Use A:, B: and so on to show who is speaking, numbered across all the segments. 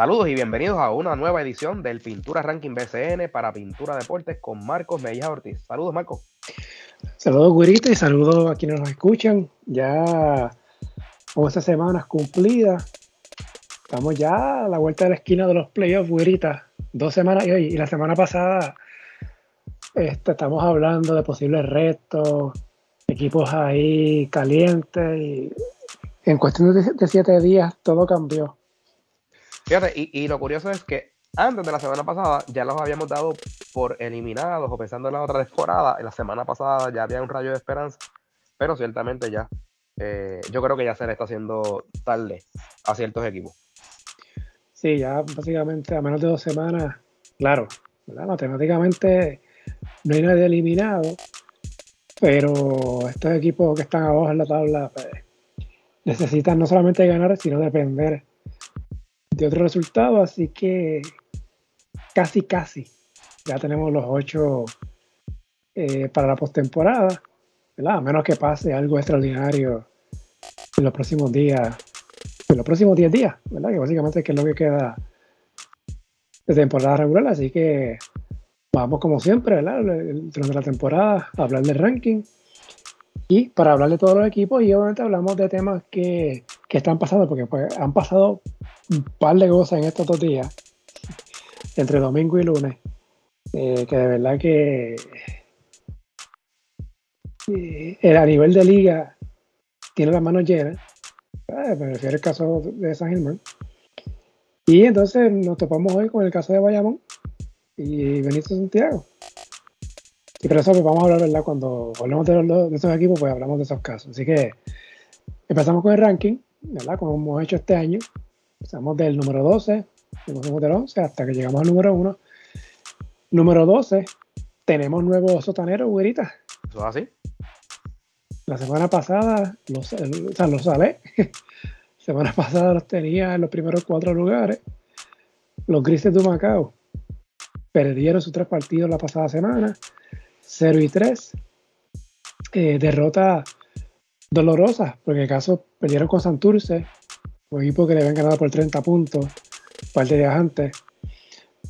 A: Saludos y bienvenidos a una nueva edición del Pintura Ranking BCN para Pintura Deportes con Marcos Mejía Ortiz. Saludos, Marcos.
B: Saludos, Gurita, y saludos a quienes nos escuchan. Ya con estas semanas cumplidas, estamos ya a la vuelta de la esquina de los playoffs, Gurita. Dos semanas y, y la semana pasada este, estamos hablando de posibles retos, equipos ahí calientes y en cuestión de siete días todo cambió.
A: Fíjate, y, lo curioso es que antes de la semana pasada ya los habíamos dado por eliminados o pensando en la otra temporada. En la semana pasada ya había un rayo de esperanza, pero ciertamente ya, eh, yo creo que ya se le está haciendo tarde a ciertos equipos.
B: Sí, ya básicamente a menos de dos semanas, claro, matemáticamente no hay nadie eliminado, pero estos equipos que están abajo en la tabla pues, necesitan no solamente ganar, sino depender de otro resultado, así que casi, casi ya tenemos los ocho eh, para la postemporada, A menos que pase algo extraordinario en los próximos días, en los próximos 10 días, ¿verdad? Que básicamente es lo que queda de temporada regular, así que vamos como siempre, ¿verdad? Durante la temporada a hablar del ranking y para hablar de todos los equipos y obviamente hablamos de temas que, que están pasando, porque pues, han pasado un par de cosas en estos dos días, entre domingo y lunes, eh, que de verdad que eh, a nivel de liga tiene las manos llenas, eh, me refiero al caso de San Germán. Y entonces nos topamos hoy con el caso de Bayamón y Benito Santiago. Y por eso pues, vamos a hablar, ¿verdad? Cuando hablemos de, de, esos equipos, pues hablamos de esos casos. Así que empezamos con el ranking, ¿verdad? Como hemos hecho este año. Empezamos del número 12, empezamos del 11 hasta que llegamos al número 1. Número 12, tenemos nuevos sotaneros, güerita.
A: ¿Eso es así?
B: La semana pasada, los, o sea, los salé. semana pasada los tenía en los primeros cuatro lugares. Los Grises de Macao perdieron sus tres partidos la pasada semana. 0 y 3. Eh, derrota dolorosa, porque en caso perdieron con Santurce, un equipo que le habían ganado por 30 puntos, un par de días antes.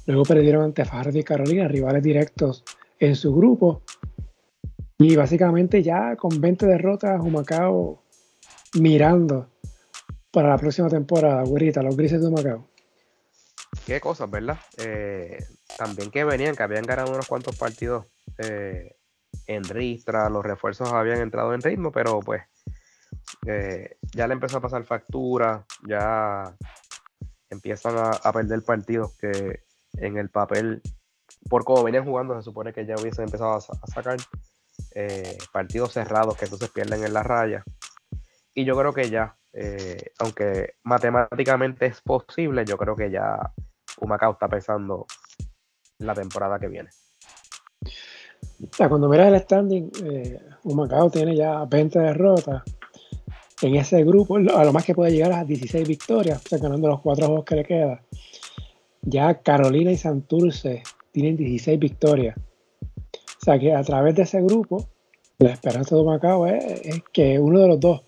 B: Luego perdieron ante Fajardo y Carolina, rivales directos en su grupo. Y básicamente ya con 20 derrotas, Humacao mirando para la próxima temporada, güerita, los grises de Humacao.
A: Qué cosas, ¿verdad? Eh, también que venían, que habían ganado unos cuantos partidos eh, en Ristra, los refuerzos habían entrado en ritmo, pero pues eh, ya le empezó a pasar factura, ya empiezan a, perder partidos que en el papel, por como venían jugando, se supone que ya hubiesen empezado a, sacar eh, partidos cerrados que entonces pierden en la raya. Y yo creo que ya, aunque matemáticamente es posible, yo creo que ya Humacao está pensando la temporada que viene
B: cuando miras el standing, eh, Humacao tiene ya 20 derrotas. En ese grupo, a lo más que puede llegar a 16 victorias, ganando los cuatro juegos que le quedan. Ya Carolina y Santurce tienen 16 victorias. O sea que a través de ese grupo, la esperanza de Humacao es, que uno de los dos,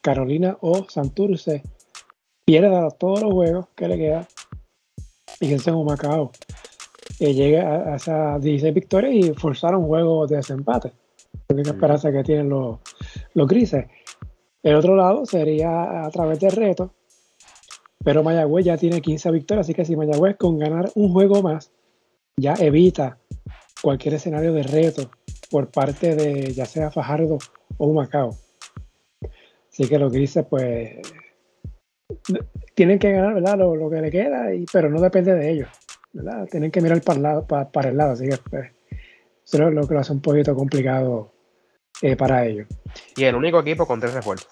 B: Carolina o Santurce, pierda todos los juegos que le quedan y que en Humacao eh, llegue a, esas 16 victorias y forzar un juego de desempate. La única esperanza que tienen los, los grises. El otro lado sería a través del reto, pero Mayagüez ya tiene 15 victorias, así que si Mayagüez con ganar un juego más ya evita cualquier escenario de reto por parte de ya sea Fajardo o Macao. Así que los grises pues tienen que ganar ¿verdad? Lo, lo que le queda, y, pero no depende de ellos. Tienen que mirar para el lado, para, el lado así que pues, eso es lo que lo hace un poquito complicado eh, para ellos.
A: Y el único equipo con tres refuerzos.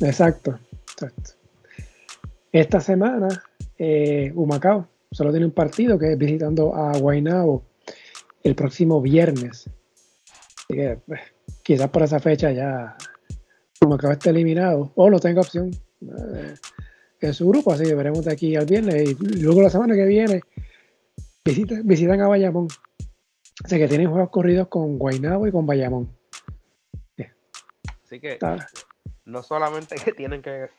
B: exacto, Esta semana, eh, Humacao solo tiene un partido que es visitando a Guaynabo el próximo viernes. Así que pues, quizás por esa fecha ya Humacao esté eliminado o no tenga opción. Eh, en su grupo, así que veremos de aquí al viernes y luego la semana que viene visitan, a Bayamón. Así que tienen juegos corridos con Guaynabo y con Bayamón.
A: Así que no solamente que tienen que,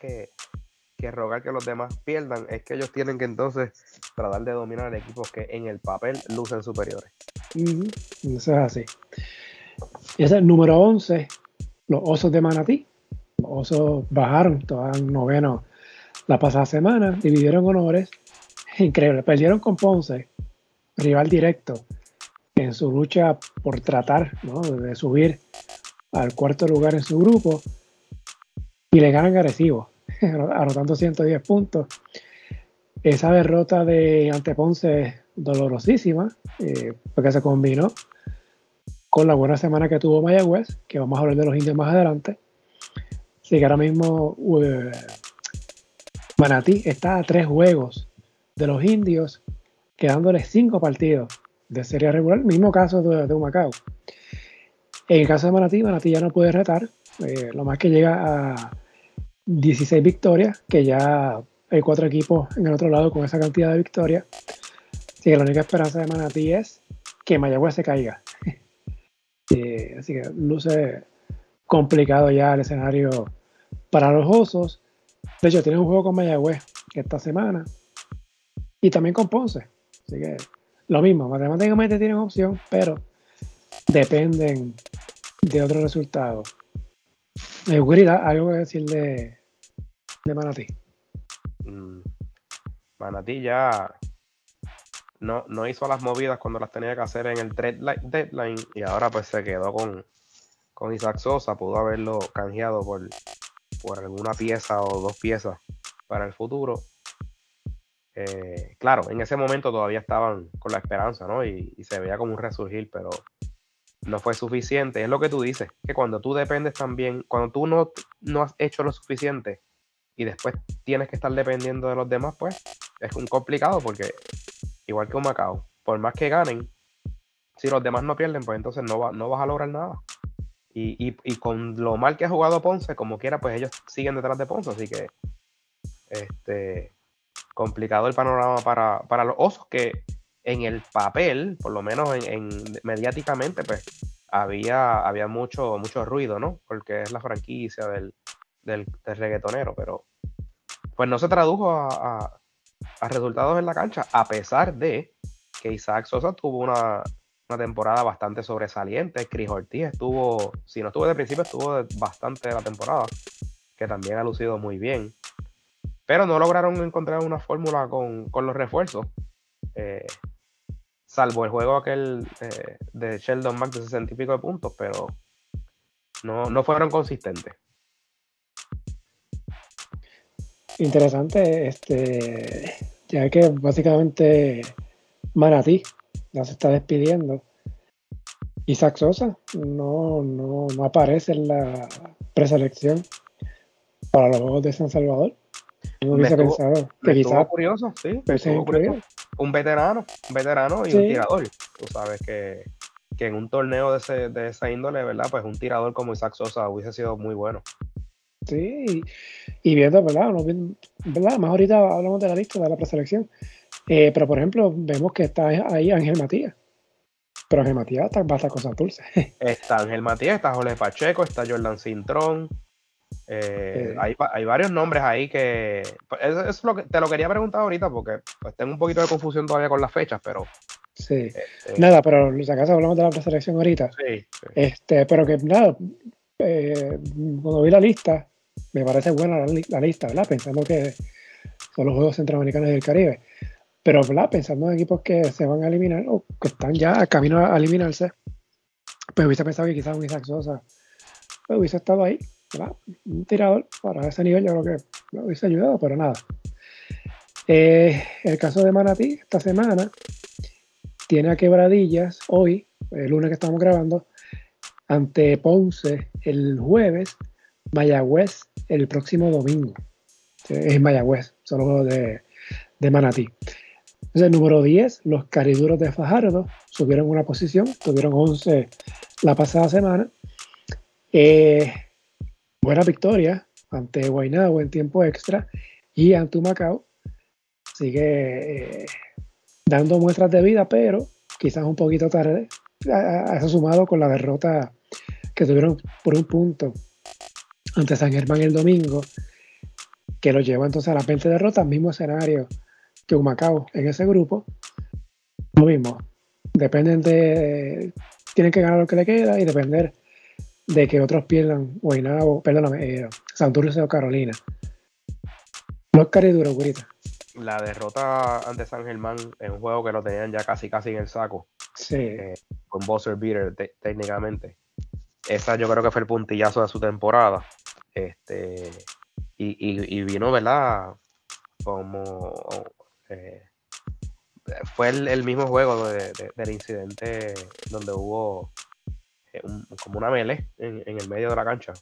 A: que rogar que los demás pierdan, es que ellos tienen que entonces tratar de dominar equipos que en el papel lucen superiores.
B: Eso es así. Y ese es el número 11, los Osos de Manatí. Los Osos bajaron, estaban noveno la pasada semana, dividieron honores. Increíble, perdieron con Ponce, rival directo, en su lucha por tratar de subir al cuarto lugar en su grupo y le ganan agresivo, anotando 110 puntos. Esa derrota de ante Ponce dolorosísima, eh, porque se combinó con la buena semana que tuvo Mayagüez, que vamos a hablar de los indios más adelante. Así que ahora mismo uh, Manatí está a tres juegos de los indios, quedándole cinco partidos de serie regular, mismo caso de, de Humacao. En el caso de Manatí, Manatí ya no puede retar, eh, lo más que llega a 16 victorias, que ya hay cuatro equipos en el otro lado con esa cantidad de victorias. Así que la única esperanza de Manatí es que Mayagüez se caiga. Eh, así que luce complicado ya el escenario para los osos. De hecho, tienen un juego con Mayagüez esta semana y también con Ponce. Así que lo mismo, matemáticamente tienen opción, pero dependen de otros resultados. Me eh, algo que decir de, de Manatí.
A: Mm, Manatí ya no, no hizo las movidas cuando las tenía que hacer en el deadline y ahora pues se quedó con, con Isaac Sosa. Pudo haberlo canjeado por, por alguna pieza o dos piezas para el futuro. Eh, claro, en ese momento todavía estaban con la esperanza, ¿no? Y, se veía como un resurgir, pero no fue suficiente. Es lo que tú dices, que cuando tú dependes también, cuando tú no, no has hecho lo suficiente y después tienes que estar dependiendo de los demás, pues es un complicado porque igual que un Macao, por más que ganen, si los demás no pierden, pues entonces no, no vas a lograr nada. Y, y, con lo mal que ha jugado Ponce, como quiera, pues ellos siguen detrás de Ponce, así que este complicado el panorama para, los osos que en el papel, por lo menos en, mediáticamente, pues había, había mucho, mucho ruido, ¿no? Porque es la franquicia del, del, reggaetonero, pero pues no se tradujo a, resultados en la cancha, a pesar de que Isaac Sosa tuvo una, temporada bastante sobresaliente. Chris Ortiz estuvo, si no estuvo de principio, estuvo bastante de la temporada, que también ha lucido muy bien pero no lograron encontrar una fórmula con, los refuerzos. Eh, salvo el juego aquel eh, de Sheldon Mack de 60 y pico de puntos, pero no, fueron consistentes.
B: Interesante, este, ya que básicamente Manatí ya se está despidiendo. Isaac Sosa no, no, no aparece en la preselección para los Juegos de San Salvador.
A: No pensado. Que quizás. curioso, sí. Un veterano, un veterano y un tirador. Tú sabes que, en un torneo de, ese, de esa índole, ¿verdad? Pues un tirador como Isaac Sosa hubiese sido muy bueno.
B: Sí, y, viendo, ¿verdad? ¿verdad? Más ahorita hablamos de la lista de la preselección. Eh, pero, por ejemplo, vemos que está ahí Ángel Matías. Pero Ángel Matías está, va a estar cosas dulces.
A: Está Ángel Matías, está Jorge Pacheco, está Jordan Cintrón, eh, hay, varios nombres ahí que. Pues, eso, es lo que te lo quería preguntar ahorita porque pues, tengo un poquito de confusión todavía con las fechas, pero.
B: Sí. Este nada, pero si acaso hablamos de la preselección ahorita. Sí, Este, pero que nada, eh, cuando vi la lista, me parece buena la, lista, ¿verdad? Pensando que son los Juegos Centroamericanos del Caribe. Pero, ¿verdad? Pensando en equipos que se van a eliminar o que están ya a camino a eliminarse, pues hubiese pensado que quizás un Isaac Sosa pues, hubiese estado ahí un tirador para ese nivel yo creo que no hubiese ayudado, pero nada. Eh, el caso de Manatí, esta semana, tiene a quebradillas hoy, el lunes que estamos grabando, ante Ponce el jueves, Mayagüez el próximo domingo. Es Mayagüez, son los de, de Manatí. Entonces, número 10, los cariduros de Fajardo subieron una posición, tuvieron 11 la pasada semana. Eh, buena victoria ante Guaynabo en tiempo extra y ante Macao. Sigue eh, dando muestras de vida, pero quizás un poquito tarde. A, eso sumado con la derrota que tuvieron por un punto ante San Germán el domingo. que lo lleva entonces a las 20 derrotas, mismo escenario que un Macao en ese grupo. Lo mismo, dependen de, tienen que ganar lo que le queda y depender de que otros pierdan Guaynabo, perdóname, eh, Santurce o Carolina. No es duro, Gurita.
A: La derrota ante San Germán en un juego que lo tenían ya casi casi en el saco.
B: Sí.
A: Eh, con buzzer beater técnicamente. Esa yo creo que fue el puntillazo de su temporada. Este, y, vino, ¿verdad? Como eh, fue el, mismo juego del incidente donde hubo eh, como una mele en, el medio de la cancha.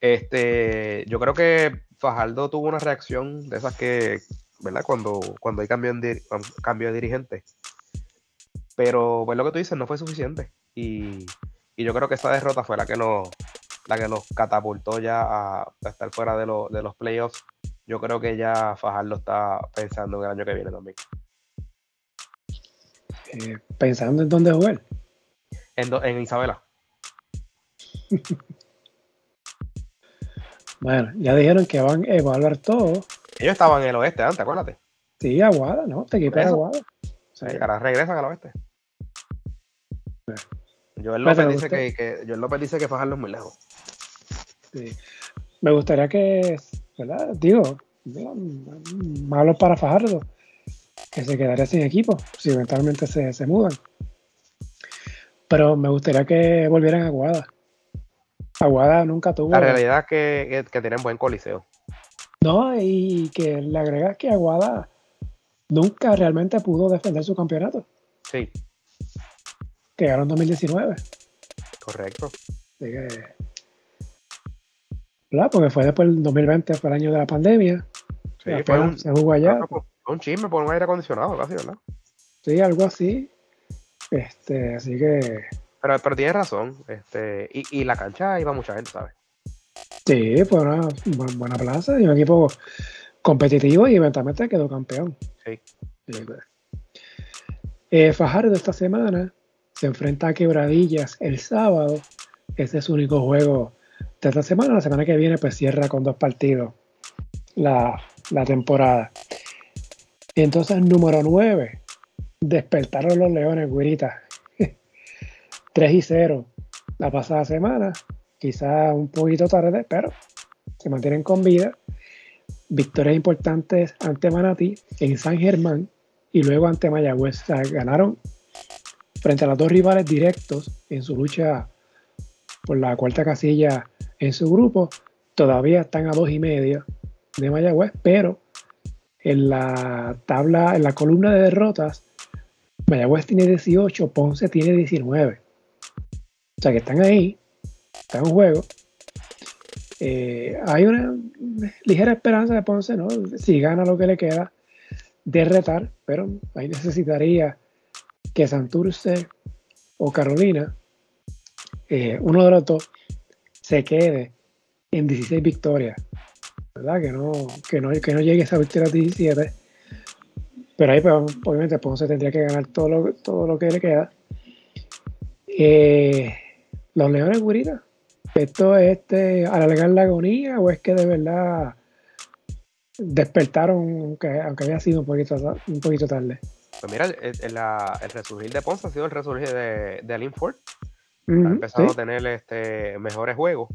A: Este, yo creo que Fajardo tuvo una reacción de esas que, ¿verdad? Cuando, cuando hay cambio, cambio de dirigente. Pero pues lo que tú dices no fue suficiente. Y, yo creo que esa derrota fue la que nos, la que nos catapultó ya a, estar fuera de, de los playoffs. Yo creo que ya Fajardo está pensando en el año que viene también.
B: Eh, pensando en dónde jugar.
A: En, Isabela.
B: bueno, ya dijeron que van a evaluar todo.
A: Ellos estaban en el oeste antes, acuérdate.
B: Sí, Aguada, ¿no? Te equipo Aguada.
A: Sí, ahora regresan al oeste. Joel López, dice que, que, López dice que Fajardo es muy lejos.
B: Sí. Me gustaría que, ¿verdad? Digo, malo para Fajardo, que se quedaría sin equipo si eventualmente se, se mudan. Pero me gustaría que volvieran a Aguada. Aguada nunca tuvo.
A: La realidad es que, que, tienen buen coliseo.
B: No, y que le agregas que Aguada nunca realmente pudo defender su campeonato.
A: Sí.
B: Que en 2019.
A: Correcto.
B: Porque fue después del 2020, fue el año de la pandemia.
A: Sí, fue un, se jugó allá. un chisme por un aire acondicionado, casi, ¿verdad?
B: Sí, algo así. Este, así que.
A: Pero, pero tienes razón. Este, y, y la cancha iba mucha gente, ¿sabes?
B: Sí, fue una buena, plaza y un equipo competitivo y eventualmente quedó campeón.
A: Sí.
B: Pues. Eh, Fajardo esta semana se enfrenta a Quebradillas el sábado. Ese es su único juego de esta semana. La semana que viene pues cierra con dos partidos la, la temporada. Entonces, número 9, despertaron los Leones, güerita. 3 y 0 la pasada semana, quizá un poquito tarde, pero se mantienen con vida. Victorias importantes ante Manatí en San Germán y luego ante Mayagüez. O sea, ganaron frente a los dos rivales directos en su lucha por la cuarta casilla en su grupo. Todavía están a dos y medio de Mayagüez, pero en la tabla, en la columna de derrotas, Mayagüez tiene 18, Ponce tiene 19. O sea que están ahí, están en juego. Eh, hay una ligera esperanza de Ponce, ¿no? Si gana lo que le queda de retar, pero ahí necesitaría que Santurce o Carolina, eh, uno de los dos, se quede en 16 victorias. ¿Verdad? Que no, que no, que no llegue esa victoria a 17 pero ahí, pues, obviamente, Ponce tendría que ganar todo lo, todo lo que le queda. Eh, los Leones Gurita, ¿esto es este, alargar la agonía o es que de verdad despertaron, aunque, aunque había sido un poquito, un poquito tarde?
A: Pues mira, el, el, resurgir de Ponce ha sido el resurgir de, de Alin Ford. ha empezado a tener este, mejores juegos.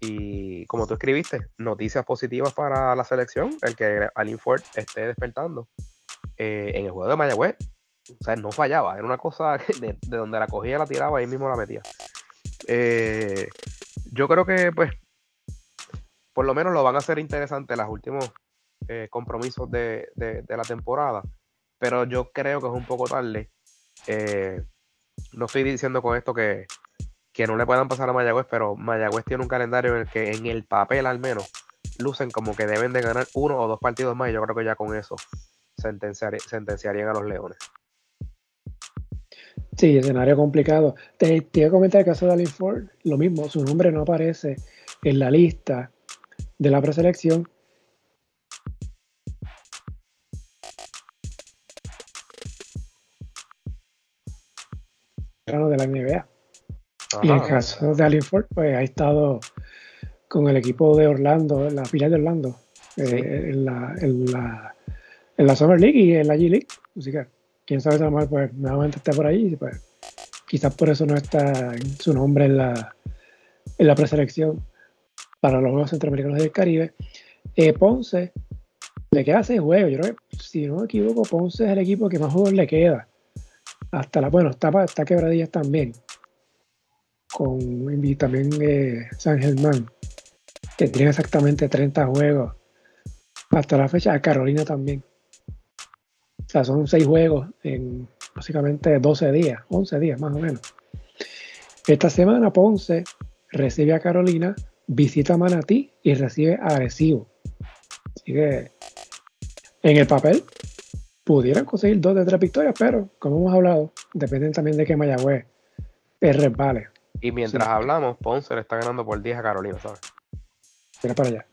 A: Y como tú escribiste, noticias positivas para la selección, el que Alin Ford esté despertando. Eh, en el juego de Mayagüez, o sea, no fallaba, era una cosa de, donde la cogía, la tiraba, ahí mismo la metía. Eh, yo creo que, pues, por lo menos lo van a hacer interesante los últimos eh, compromisos de, la temporada, pero yo creo que es un poco tarde. no estoy diciendo con esto que, que no le puedan pasar a Mayagüez, pero Mayagüez tiene un calendario en el que en el papel al menos lucen como que deben de ganar uno o dos partidos más y yo creo que ya con eso sentenciarían a los Leones.
B: Sí, escenario complicado. Te, te iba a comentar el caso de Alin Ford, lo mismo, su nombre no aparece en la lista de la preselección. de la NBA. y en el caso de Alin Ford, pues ha estado con el equipo de Orlando, la filial de Orlando, eh, en, la, en, la, en, la, Summer League y en la G League. Así quién sabe a lo pues, nuevamente está por ahí. Pues, quizás por eso no está su nombre en la, preselección para los Juegos Centroamericanos del Caribe. Eh, Ponce le queda seis juegos. Yo creo que, si no me equivoco, Ponce es el equipo que más juegos le queda. Hasta la, bueno, está, está quebradillas también. Con y también eh, San Germán, tiene exactamente 30 juegos. Hasta la fecha, Carolina también. O sea, son seis juegos en básicamente 12 días, 11 días más o menos. Esta semana Ponce recibe a Carolina, visita a Manatí y recibe a Arecibo. Así que en el papel pudieran conseguir dos de tres victorias, pero como hemos hablado, dependen también de que Mayagüez es resbale.
A: Y mientras hablamos, Ponce le está ganando por 10 a Carolina, ¿sabes?
B: Mira para allá.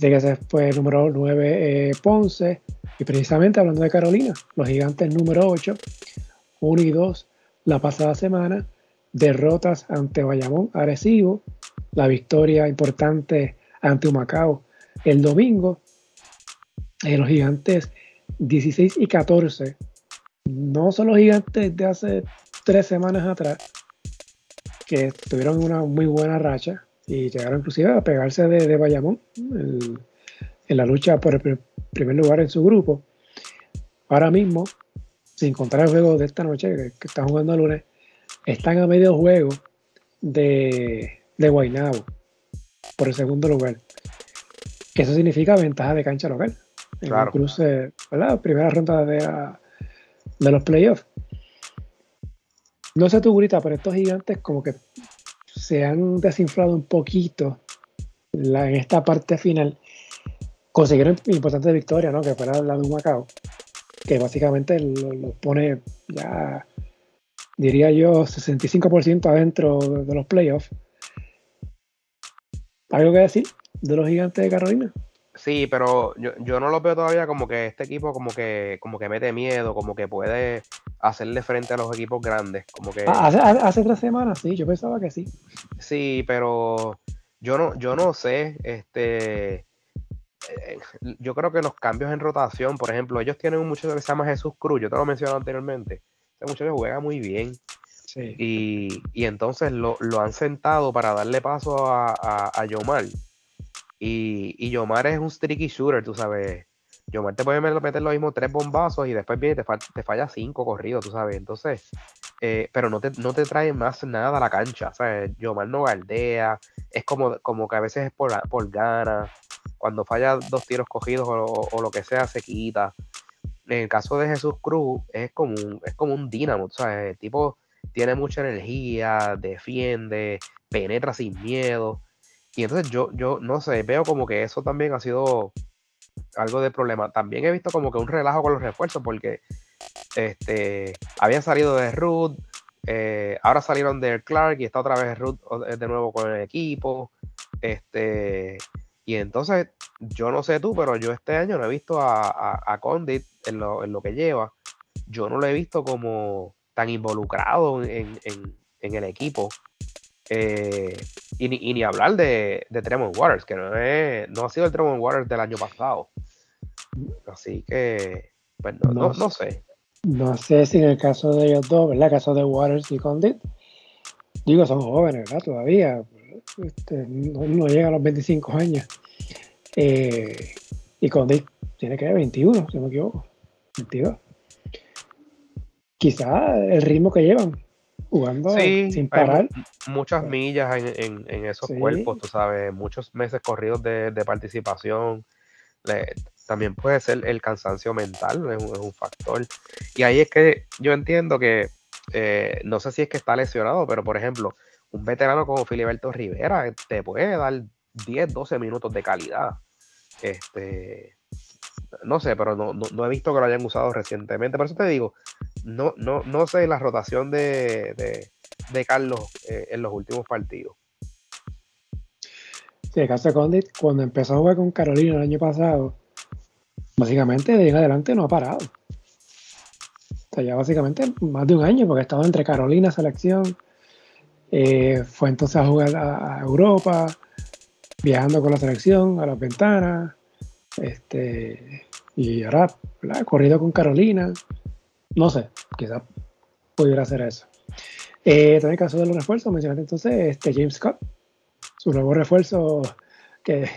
B: Bueno. que ese fue número 9 eh, Ponce. Y precisamente hablando de Carolina, los gigantes número 8, 1 y 2 la pasada semana, derrotas ante Bayamón, Arecibo, la victoria importante ante Humacao el domingo, eh, los gigantes 16 y 14, no son los gigantes de hace tres semanas atrás, que tuvieron una muy buena racha y llegaron inclusive a pegarse de, Bayamón en la lucha por el primer lugar en su grupo. Ahora mismo, sin contar el juego de esta noche que, están jugando el lunes, están a medio juego de, de Guaynabo por el segundo lugar eso significa ventaja de cancha local. En el cruce, ¿verdad? Primera ronda de, de los playoffs. No sé tu grita, pero estos gigantes como que se han desinflado un poquito en esta parte final. Consiguieron importantes victorias, ¿no? Que fuera la de un Macao, que básicamente los pone ya, diría yo, 65% adentro de los playoffs. ¿Algo que decir? de los gigantes de Carolina.
A: Sí, pero yo, yo no lo veo todavía como que este equipo como que como que mete miedo, como que puede hacerle frente a los equipos grandes, como que
B: ah, hace, tres semanas sí, yo pensaba que sí.
A: Sí, pero yo no yo no sé, este eh, yo creo que los cambios en rotación, por ejemplo, ellos tienen un muchacho que se llama Jesús Cruz, yo te lo mencioné anteriormente. Este muchacho juega muy bien. Sí. Y, y, entonces lo, lo, han sentado para darle paso a, a, a Yomar y, y Yomar es un streaky shooter, tú sabes. Yomar te puede meter lo mismo tres bombazos y después viene te, te falla cinco corridos, tú sabes. Entonces, eh, pero no te, no te trae más nada a la cancha. ¿sabes? Yomar no galdea, es como, como que a veces es por, por ganas. Cuando falla dos tiros cogidos o, lo que sea, se quita. En el caso de Jesús Cruz, es como un, es como un dínamo, ¿sabes? El tipo tiene mucha energía, defiende, penetra sin miedo. Y entonces yo, yo no sé, veo como que eso también ha sido algo de problema. También he visto como que un relajo con los refuerzos porque este, habían salido de Ruth, eh, ahora salieron de Clark y está otra vez Ruth de nuevo con el equipo. Este, y entonces, yo no sé tú, pero yo este año no he visto a, Condit en lo, que lleva. Yo no lo he visto como tan involucrado en, en el equipo eh, y, ni, hablar de, de Tremont Waters, que no, es, no ha sido el Tremont Waters del año pasado. Así que, pues no, no, sé.
B: No sé si en el caso de ellos dos, ¿verdad? El caso de Waters y Condit, digo, son jóvenes, ¿verdad? Todavía. Este, no, llega a los 25 años. Eh, y Condit tiene que ver 21, si no me equivoco. 22. Quizá el ritmo que llevan jugando sin parar.
A: Muchas millas en, esos cuerpos, tú sabes, muchos meses corridos de, participación. también puede ser el cansancio mental, es un, factor. Y ahí es que yo entiendo que, eh, no sé si es que está lesionado, pero por ejemplo, un veterano como Filiberto Rivera te puede dar 10, 12 minutos de calidad. Este, no sé, pero no, no, he visto que lo hayan usado recientemente. Por eso te digo, no, no, no sé la rotación de, de, Carlos eh, en los últimos partidos.
B: Sí, Carlos Condit, cuando empezó a jugar con Carolina el año pasado, básicamente de ahí en adelante no ha parado. O sea, ya básicamente más de un año, porque estaba entre Carolina, selección, eh, fue entonces a jugar a, Europa, viajando con la selección a las ventanas, este, y ahora corrido con Carolina, no sé, quizás pudiera hacer eso. Eh, también el caso de los refuerzos, mencionaste entonces este James Scott, su nuevo refuerzo que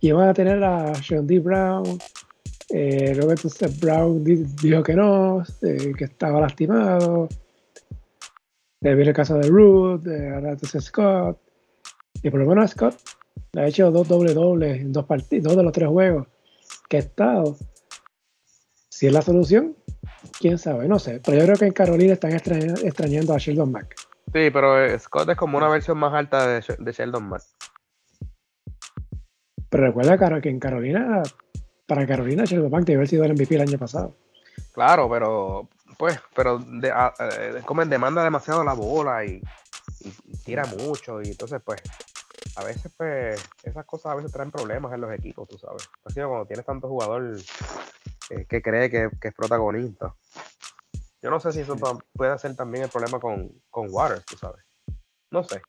B: iban a tener a Sean D. Brown, eh, luego entonces Brown dijo que no, eh, que estaba lastimado. De viene el caso de Ruth, ahora entonces Scott. Y por lo menos Scott ha hecho dos doble dobles en dos partidos, dos de los tres juegos que ha estado. Si es la solución, quién sabe, no sé. Pero yo creo que en Carolina están extrañando a Sheldon Mack.
A: Sí, pero eh, Scott es como una versión más alta de, de Sheldon Mack.
B: Pero recuerda que en Carolina para Carolina Sheldon Mack debe haber sido el MVP el año pasado.
A: Claro, pero pues, pero de, eh, demanda demasiado la bola y, tira mucho y entonces pues a veces pues esas cosas a veces traen problemas en los equipos, tú sabes. Así cuando tienes tanto jugador eh, que cree que, es protagonista. Yo no sé si eso puede ser también el problema con, con Waters, tú sabes. No sé.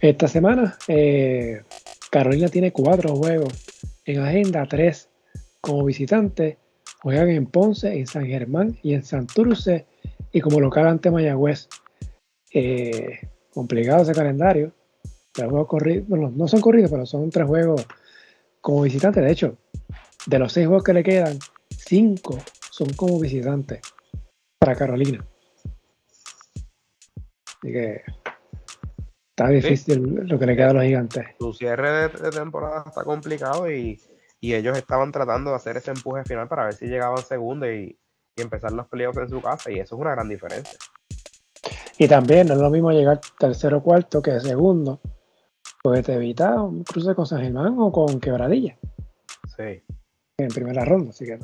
B: Esta semana eh, Carolina tiene cuatro juegos en agenda, tres como visitante. Juegan en Ponce, en San Germán y en Santurce. Y como local ante Mayagüez. Eh, complicado ese calendario. bueno, no son corridos, pero son tres juegos como visitante. De hecho, de los seis juegos que le quedan, cinco son como visitante para Carolina. Así que Está difícil lo que le queda a los gigantes.
A: Su cierre de, temporada está complicado y, ellos estaban tratando de hacer ese empuje final para ver si llegaban segundo y, empezar los playoffs en su casa y eso es una gran diferencia.
B: Y también no es lo mismo llegar tercero o cuarto que segundo, porque te evita un cruce con San Germán o con Quebradilla.
A: Sí.
B: En primera ronda, así que.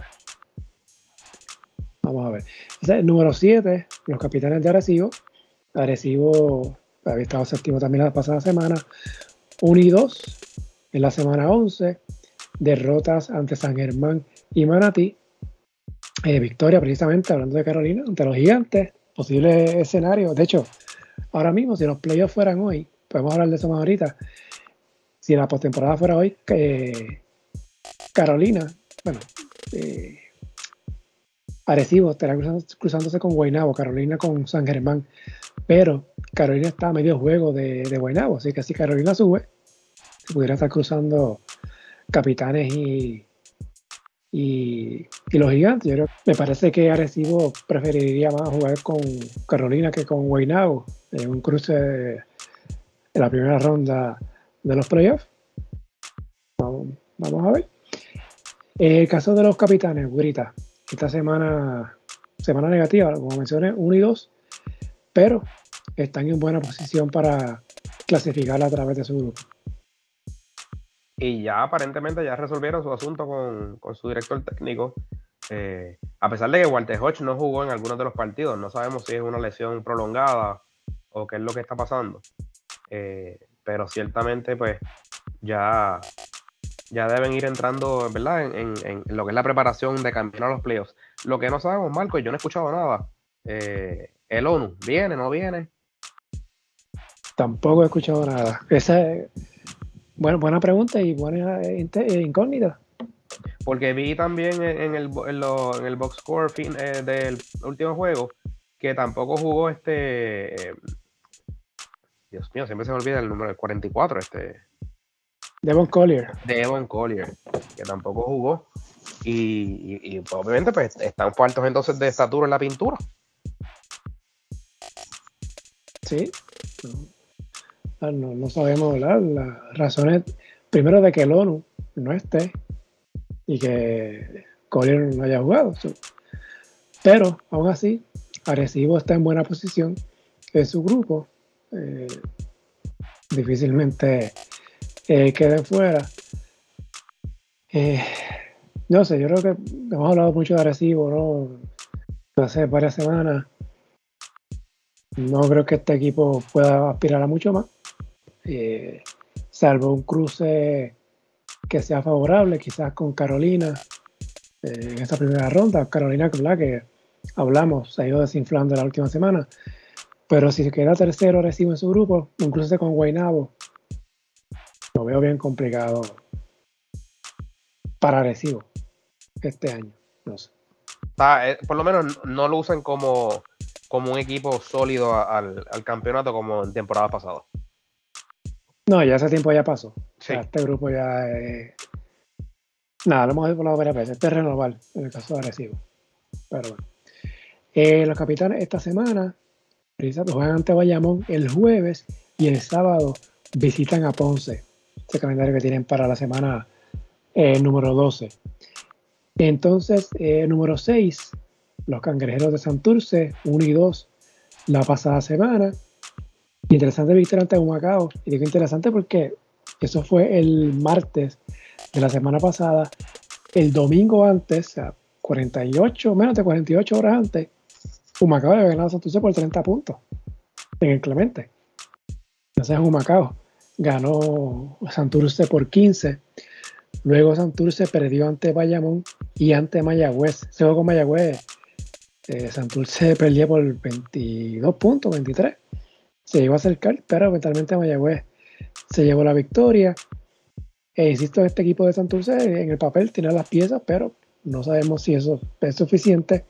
B: Vamos a ver. número 7, los capitanes de Arecibo. Arecibo había estado séptimo también la pasada semana. 1 y 2 en la semana 11. Derrotas ante San Germán y Manatí. Eh, victoria precisamente, hablando de Carolina, ante los gigantes. Posible escenario. De hecho, ahora mismo, si los playoffs fueran hoy, podemos hablar de eso más ahorita. Si la postemporada fuera hoy, eh, Carolina, bueno, eh, Arecibo estará cruzándose con Guaynabo, Carolina con San Germán. Pero Carolina está a medio juego de, de Guaynabo, así que si Carolina sube, se pudiera estar cruzando capitanes y, y, los gigantes. Me parece que Arecibo preferiría más jugar con Carolina que con Guaynabo en un cruce de, la primera ronda de los playoffs. Vamos, a ver. En el caso de los capitanes, Grita, esta semana, semana negativa, como mencioné, 1 y 2 pero están en buena posición para clasificar a través de su grupo.
A: Y ya aparentemente ya resolvieron su asunto con, su director técnico. Eh, a pesar de que Walter Hodge no jugó en algunos de los partidos, no sabemos si es una lesión prolongada o qué es lo que está pasando. Eh, pero ciertamente, pues, ya, ya deben ir entrando, ¿verdad? En, en, lo que es la preparación de campeonar los playoffs. Lo que no sabemos, Marco, yo no he escuchado nada. Eh, el ONU, ¿viene, no viene?
B: Tampoco he escuchado nada. Esa es bueno, buena pregunta y buena eh, eh, incógnita.
A: Porque vi también en el, en el box score fin, eh, del último juego que tampoco jugó este. Dios mío, siempre se me olvida el número del 44, este.
B: Devon Collier.
A: Devon Collier, que tampoco jugó. Y, y, obviamente, pues están faltos entonces de estatura en la pintura.
B: Sí. No, sabemos las razones, primero de que el ONU no esté y que Collier no haya jugado. Pero aún así, Arecibo está en buena posición en su grupo. Eh, difícilmente eh, quede fuera. Eh, no sé, yo creo que hemos hablado mucho de Arecibo, ¿no? Hace varias semanas. No creo que este equipo pueda aspirar a mucho más. Eh, salvo un cruce que sea favorable, quizás con Carolina eh, en esa primera ronda. Carolina, que hablamos, se ha ido desinflando la última semana. Pero si se queda tercero, recibe en su grupo, cruce con Guaynabo lo veo bien complicado para Recibo este año. No sé.
A: Eh, por lo menos no lo usan como, como un equipo sólido al, campeonato como en temporada pasada.
B: No, ya ese tiempo ya pasó. este grupo ya. Eh... Nada, lo hemos hablado varias veces. Este es renovar en el caso de Arecibo. Pero bueno. Eh, los capitanes esta semana juegan ante Bayamón el jueves y el sábado visitan a Ponce. Ese calendario que tienen para la semana eh, número 12. Entonces, eh, número 6, los cangrejeros de Santurce, 1 y 2, la pasada semana. Interesante victoria ante Humacao. Y digo interesante porque eso fue el martes de la semana pasada. El domingo antes, o sea, 48, menos de 48 horas antes, Humacao había ganado Santurce por 30 puntos en el Clemente. Entonces Humacao ganó Santurce por 15 Luego Santurce perdió ante Bayamón y ante Mayagüez. Se jugó con Mayagüez. Eh, Santurce perdía por 22 puntos, 23. Se llegó a acercar, pero eventualmente Mayagüez se llevó la victoria. E insisto, este equipo de Santurce en el papel tiene las piezas, pero no sabemos si eso es suficiente.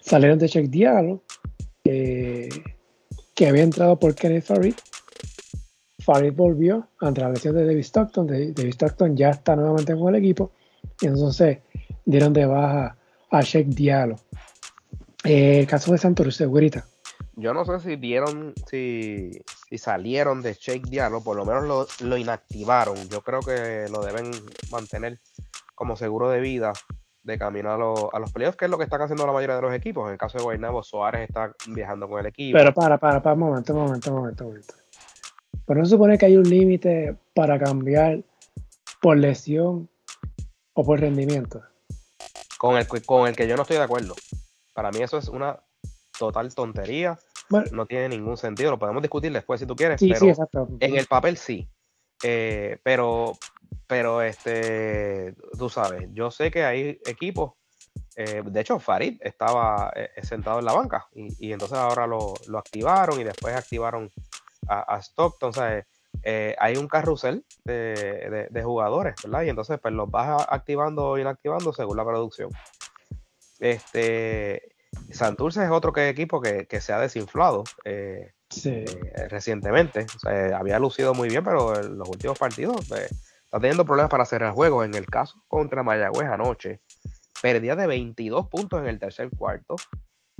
B: Salieron de Check Diallo, que había entrado por Kenneth Farid, Farid volvió ante la lesión de David Stockton. David Stockton ya está nuevamente con el equipo. Y entonces dieron de baja a Sheikh Diallo. Eh, el caso de Santurce, segurita.
A: Yo no sé si vieron, si, salieron de Sheikh Diallo, por lo menos lo, inactivaron. Yo creo que lo deben mantener como seguro de vida de camino a, los playoffs, que es lo que están haciendo la mayoría de los equipos. En el caso de Guaynabo, Suárez está viajando con el equipo.
B: Pero para, para, para, un momento, un momento, un momento, un momento. Pero no se supone que hay un límite para cambiar por lesión o por rendimiento.
A: Con el, con el que yo no estoy de acuerdo. Para mí eso es una total tontería. no tiene ningún sentido. Lo podemos discutir después si tú quieres. Sí, sí, exacto. En el papel sí. Eh, pero, pero este, tú sabes, yo sé que hay equipos. Eh, de hecho, Farid estaba eh, sentado en la banca y, entonces ahora lo, lo, activaron y después activaron a, Stockton, eh, hay un carrusel de, jugadores, ¿verdad? Y entonces pues los vas activando o inactivando según la producción. Este, Santurce es otro que equipo que, se ha desinflado eh, eh, recientemente. había lucido muy bien, pero en los últimos partidos está teniendo problemas para cerrar juegos. En el caso contra Mayagüez anoche, perdía de 22 puntos en el tercer cuarto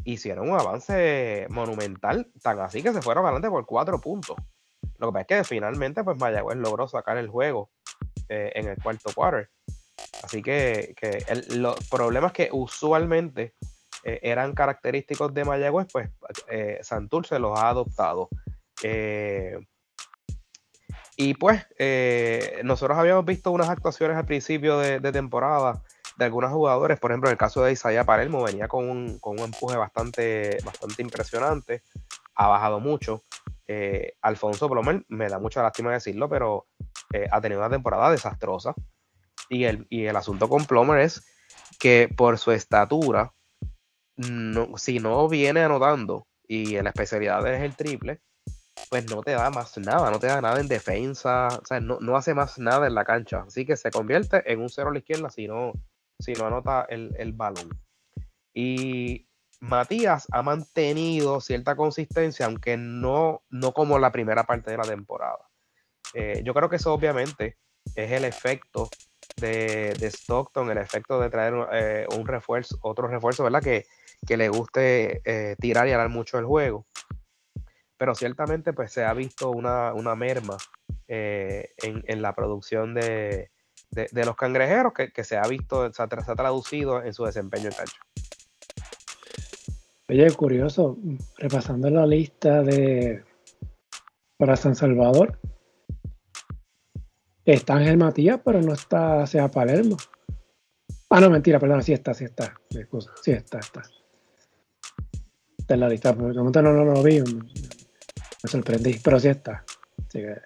A: hicieron un avance monumental, tan así que se fueron adelante por cuatro puntos. Lo que pasa es que finalmente pues Mayagüez logró sacar el juego eh, en el cuarto quarter. Así que, los problemas que usualmente eh, eran característicos de Mayagüez, pues eh, Santurce los ha adoptado. y pues nosotros habíamos visto unas actuaciones al principio de temporada de algunos jugadores. Por ejemplo, en el caso de Isaiah Parelmo, venía con un, empuje bastante, bastante impresionante. Ha bajado mucho. Eh, Alfonso Plomer, me da mucha lástima decirlo, pero eh, ha tenido una temporada desastrosa. Y el, el asunto con Plomer es que por su estatura, no, si no viene anotando y en la especialidad es el triple, pues no te da más nada, no te da nada en defensa, o sea, no, no hace más nada en la cancha. Así que se convierte en un cero a la izquierda si no, si no anota el, balón. Y Matías ha mantenido cierta consistencia, aunque no, no como la primera parte de la temporada. Eh, yo creo que eso obviamente es el efecto de, Stockton, el efecto de traer eh, un refuerzo, otro refuerzo, ¿verdad? Que, le guste eh, tirar y ganar mucho el juego. Pero ciertamente pues se ha visto una, merma en, en, la producción de, de, los cangrejeros que, se ha visto, se ha, traducido en su desempeño en cancha.
B: Oye, curioso, repasando la lista de para San Salvador, está Ángel Matías, pero no está sea Palermo. Ah, no, mentira, perdón, sí está, sí está. Excusa, sí está, está. Está en la lista, pero momento no, no, lo vi, me, sorprendí, pero sí está. Así que,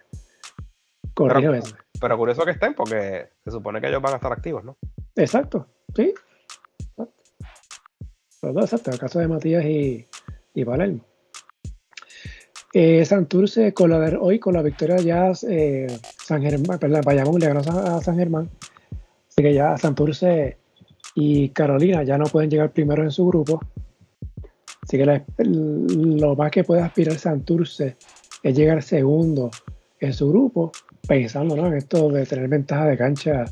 B: corrijo eso.
A: Pero curioso que estén porque se supone que ellos van a estar activos, ¿no?
B: Exacto, sí. Exacto. exacto, el caso de Matías y, y Palermo. Eh, Santurce con la hoy con la victoria ya eh, San Germán, perdón, Bayamón le ganó a San Germán. Así que ya Santurce y Carolina ya no pueden llegar primero en su grupo. Así que lo más que puede aspirar Santurce es llegar segundo en su grupo, pensando en esto de tener ventaja de cancha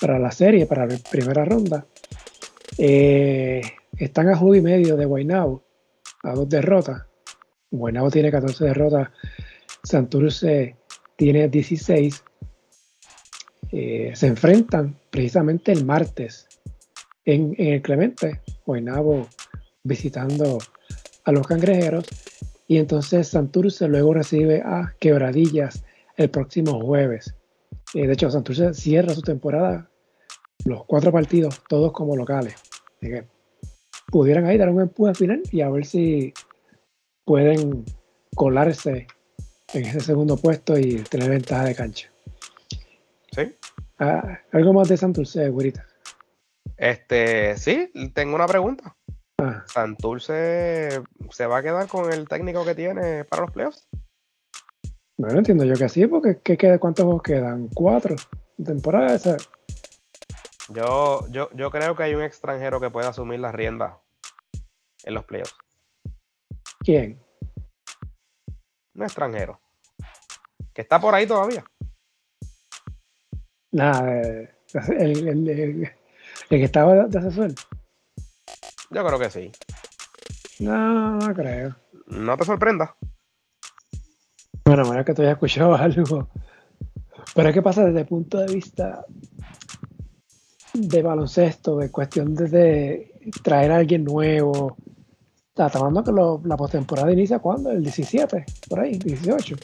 B: para la serie, para la primera ronda. Eh, están a juego y medio de Guaynabo, a dos derrotas. Guaynabo tiene 14 derrotas, Santurce tiene 16. Eh, se enfrentan precisamente el martes en, el Clemente, Guaynabo visitando a los cangrejeros. Y entonces Santurce luego recibe a Quebradillas el próximo jueves. Eh, de hecho, Santurce cierra su temporada, los cuatro partidos, todos como locales. Así que pudieran ahí dar un empuje final y a ver si pueden colarse en ese segundo puesto y tener ventaja de cancha.
A: Sí.
B: Ah, algo más de Santurce, güerita.
A: Este, sí, tengo una pregunta. Ah. ¿Santurce se va a quedar con el técnico que tiene para los playoffs?
B: Bueno, entiendo yo que sí, porque ¿qué ¿cuántos juegos quedan? ¿Cuatro? ¿Temporada esa?
A: Yo, yo, yo creo que hay un extranjero que puede asumir la rienda en los playoffs.
B: ¿Quién?
A: Un extranjero. Que está por ahí todavía.
B: Nada, eh, el, el, el, que estaba de asesor.
A: Yo creo que sí.
B: No, no creo.
A: No te sorprenda.
B: Bueno, bueno, que tú hayas escuchado algo. Pero es que pasa desde el punto de vista de baloncesto, de cuestión de, traer a alguien nuevo. Está hablando que la postemporada inicia cuando? El 17, por ahí, 18.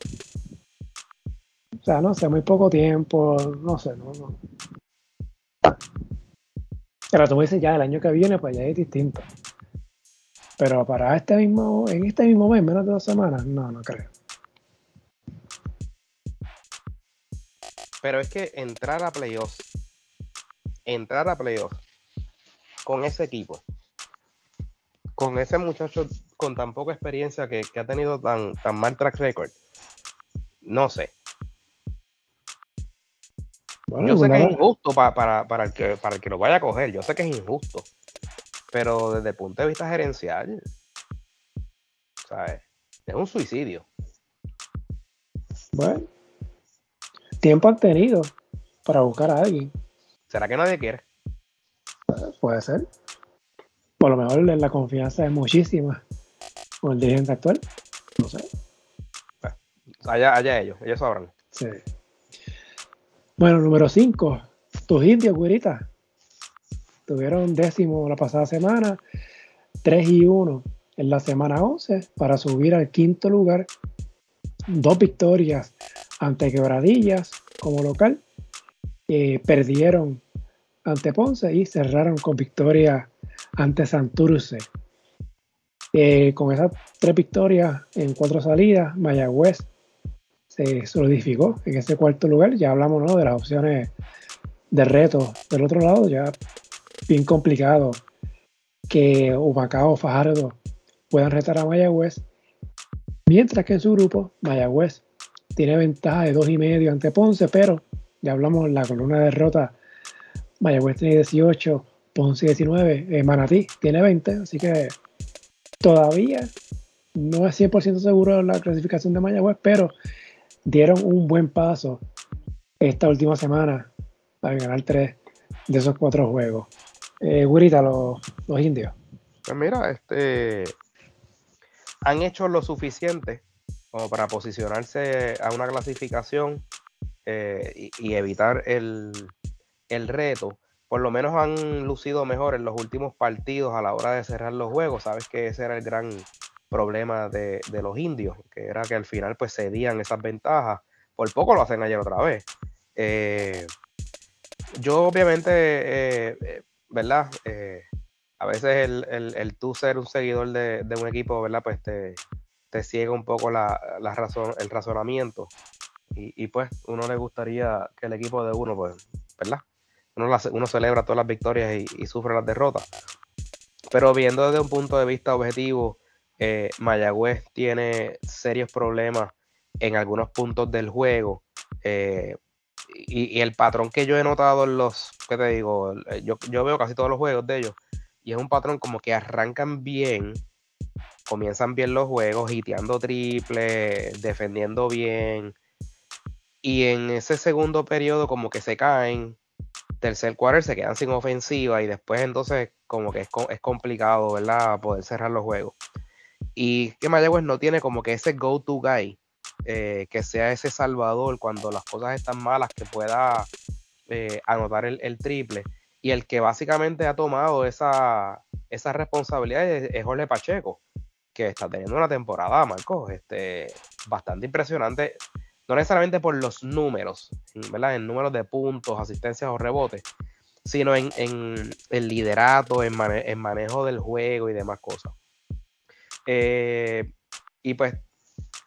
B: O sea, no sé, muy poco tiempo, no sé, no, no. Pero tú me dices ya el año que viene, pues ya es distinto. Pero para este mismo, en este mismo mes, menos de dos semanas, no, no creo.
A: Pero es que entrar a playoffs, entrar a playoffs con ese equipo, con ese muchacho con tan poca experiencia que, ha tenido tan, tan mal track record, no sé. Yo sé que es injusto para, el que, para el que lo vaya a coger, yo sé que es injusto, pero desde el punto de vista gerencial, ¿sabes? Es un suicidio.
B: Bueno, tiempo han tenido para buscar a alguien.
A: ¿Será que nadie quiere?
B: puede ser. Por lo mejor la confianza es muchísima con el dirigente actual. No sé.
A: allá, allá ellos, ellos sabrán.
B: Sí. Bueno, número 5. Tus indios, güerita. Tuvieron décimo la pasada semana, 3 y 1 en la semana 11 para subir al quinto lugar. Dos victorias ante Quebradillas como local. Perdieron ante Ponce y cerraron con victoria ante Santurce. Eh, con esas tres victorias en cuatro salidas, Mayagüez se solidificó en ese cuarto lugar. Ya hablamos de las opciones de reto del otro lado, ya bien complicado que Humacao Fajardo puedan retar a Mayagüez. Mientras que en su grupo, Mayagüez tiene ventaja de dos y medio ante Ponce, pero ya hablamos la columna de derrota. Mayagüez tiene 18, Ponce 19, eh, Manatí tiene 20, así que todavía no es 100% seguro la clasificación de Mayagüez, pero dieron un buen paso esta última semana para ganar tres de esos cuatro juegos. Eh, los, los indios.
A: Pues mira, este han hecho lo suficiente como para posicionarse a una clasificación eh, y, evitar el, reto. Por lo menos han lucido mejor en los últimos partidos a la hora de cerrar los juegos. Sabes que ese era el gran problema de, los indios, que era que al final pues cedían esas ventajas. Por poco lo hacen ayer otra vez. Eh, yo obviamente, eh, ¿verdad? a veces el, el, tú ser un seguidor de, de, un equipo, ¿verdad? Pues te, te ciega un poco la, razón, el razonamiento. Y, pues uno le gustaría que el equipo de uno, pues, ¿verdad? Uno, uno celebra todas las victorias y, sufre las derrotas. Pero viendo desde un punto de vista objetivo, Eh, Mayagüez tiene serios problemas en algunos puntos del juego. Eh, y, el patrón que yo he notado en los, ¿qué te digo? Yo, yo veo casi todos los juegos de ellos. Y es un patrón como que arrancan bien, comienzan bien los juegos, hiteando triple, defendiendo bien. Y en ese segundo periodo como que se caen, tercer quarter se quedan sin ofensiva y después entonces como que es, es complicado, ¿verdad? Poder cerrar los juegos. Y que Mayagüez no tiene como que ese go-to guy, eh, que sea ese salvador cuando las cosas están malas, que pueda eh, anotar el, triple. Y el que básicamente ha tomado esa, esa responsabilidad es, Jorge Pacheco, que está teniendo una temporada, Marcos, este, bastante impresionante no necesariamente por los números, ¿verdad? En números de puntos, asistencias o rebotes, sino en, el liderato, en, manejo del juego y demás cosas. Eh, y pues,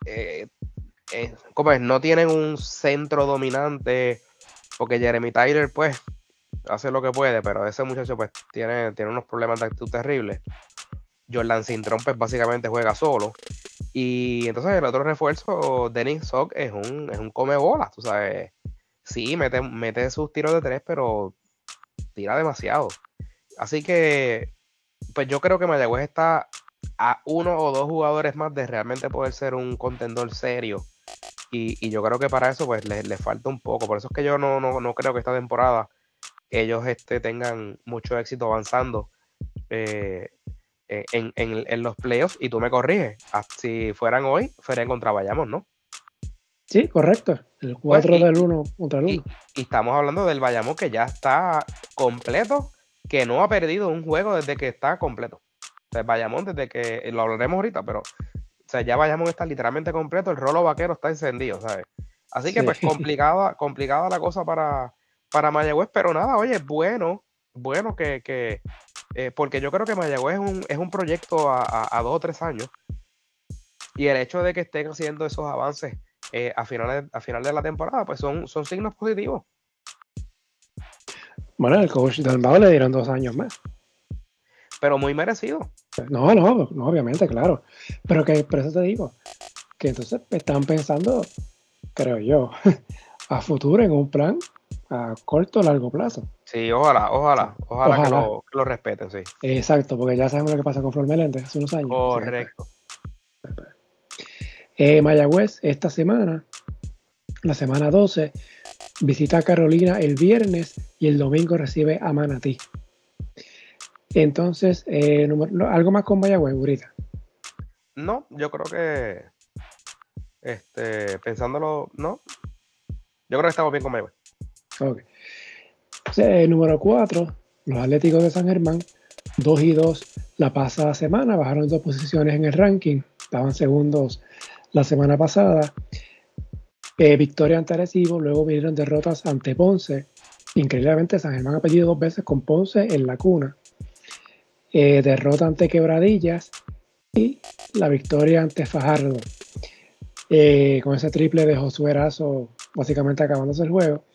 A: eh, eh, como es, no tienen un centro dominante, porque Jeremy Tyler, pues, hace lo que puede, pero ese muchacho, pues, tiene, tiene unos problemas de actitud terribles. Jordan Cintrón, pues, básicamente juega solo. Y entonces el otro refuerzo, Dennis Sock, es un, es un come bolas, tú sabes. Sí, mete, mete sus tiros de tres, pero tira demasiado. Así que, pues yo creo que Mayagüez está a uno o dos jugadores más de realmente poder ser un contendor serio. Y, yo creo que para eso, pues les, falta un poco. Por eso es que yo no, no, creo que esta temporada ellos este, tengan mucho éxito avanzando. Eh, eh, en, los playoffs y tú me corriges. Si fueran hoy, fueran contra Bayamón, ¿no?
B: Sí, correcto. El 4 pues, del 1 contra el 1.
A: Y, estamos hablando del Bayamón que ya está completo, que no ha perdido un juego desde que está completo. O sea, Bayamón, desde que lo hablaremos ahorita, pero o sea, ya Bayamón está literalmente completo, el rolo vaquero está encendido, ¿sabes? Así que pues complicada, complicada la cosa para, para Mayagüez, pero nada, oye, bueno, bueno que, que, eh, porque yo creo que Mayagüez es un, es un proyecto a, dos o tres años. Y el hecho de que estén haciendo esos avances eh, a, finales, a final de la temporada, pues son, son signos positivos.
B: Bueno, el coach del le dieron dos años más.
A: Pero muy merecido.
B: No, no, no, obviamente, claro. Pero que por eso te digo, que entonces están pensando, creo yo, a futuro en un plan a corto o largo plazo.
A: Sí, ojalá, ojalá, ojalá, Que, lo, respeten, sí.
B: Exacto, porque ya sabemos lo que pasa con Flor Meléndez hace unos años.
A: Correcto.
B: Eh, Mayagüez, esta semana, la semana 12, visita a Carolina el viernes y el domingo recibe a Manatí. Entonces, eh, ¿algo más con Mayagüez, Burita?
A: No, yo creo que, este, pensándolo, no. Yo creo que estamos bien con Mayagüez.
B: Ok. número 4, los Atléticos de San Germán, 2 y 2 la pasada semana, bajaron dos posiciones en el ranking, estaban segundos la semana pasada. Eh, victoria ante Arecibo, luego vinieron derrotas ante Ponce. Increíblemente, San Germán ha perdido dos veces con Ponce en la cuna. Eh, derrota ante Quebradillas y la victoria ante Fajardo. Eh, con ese triple de Josué Erazo, básicamente acabándose el juego.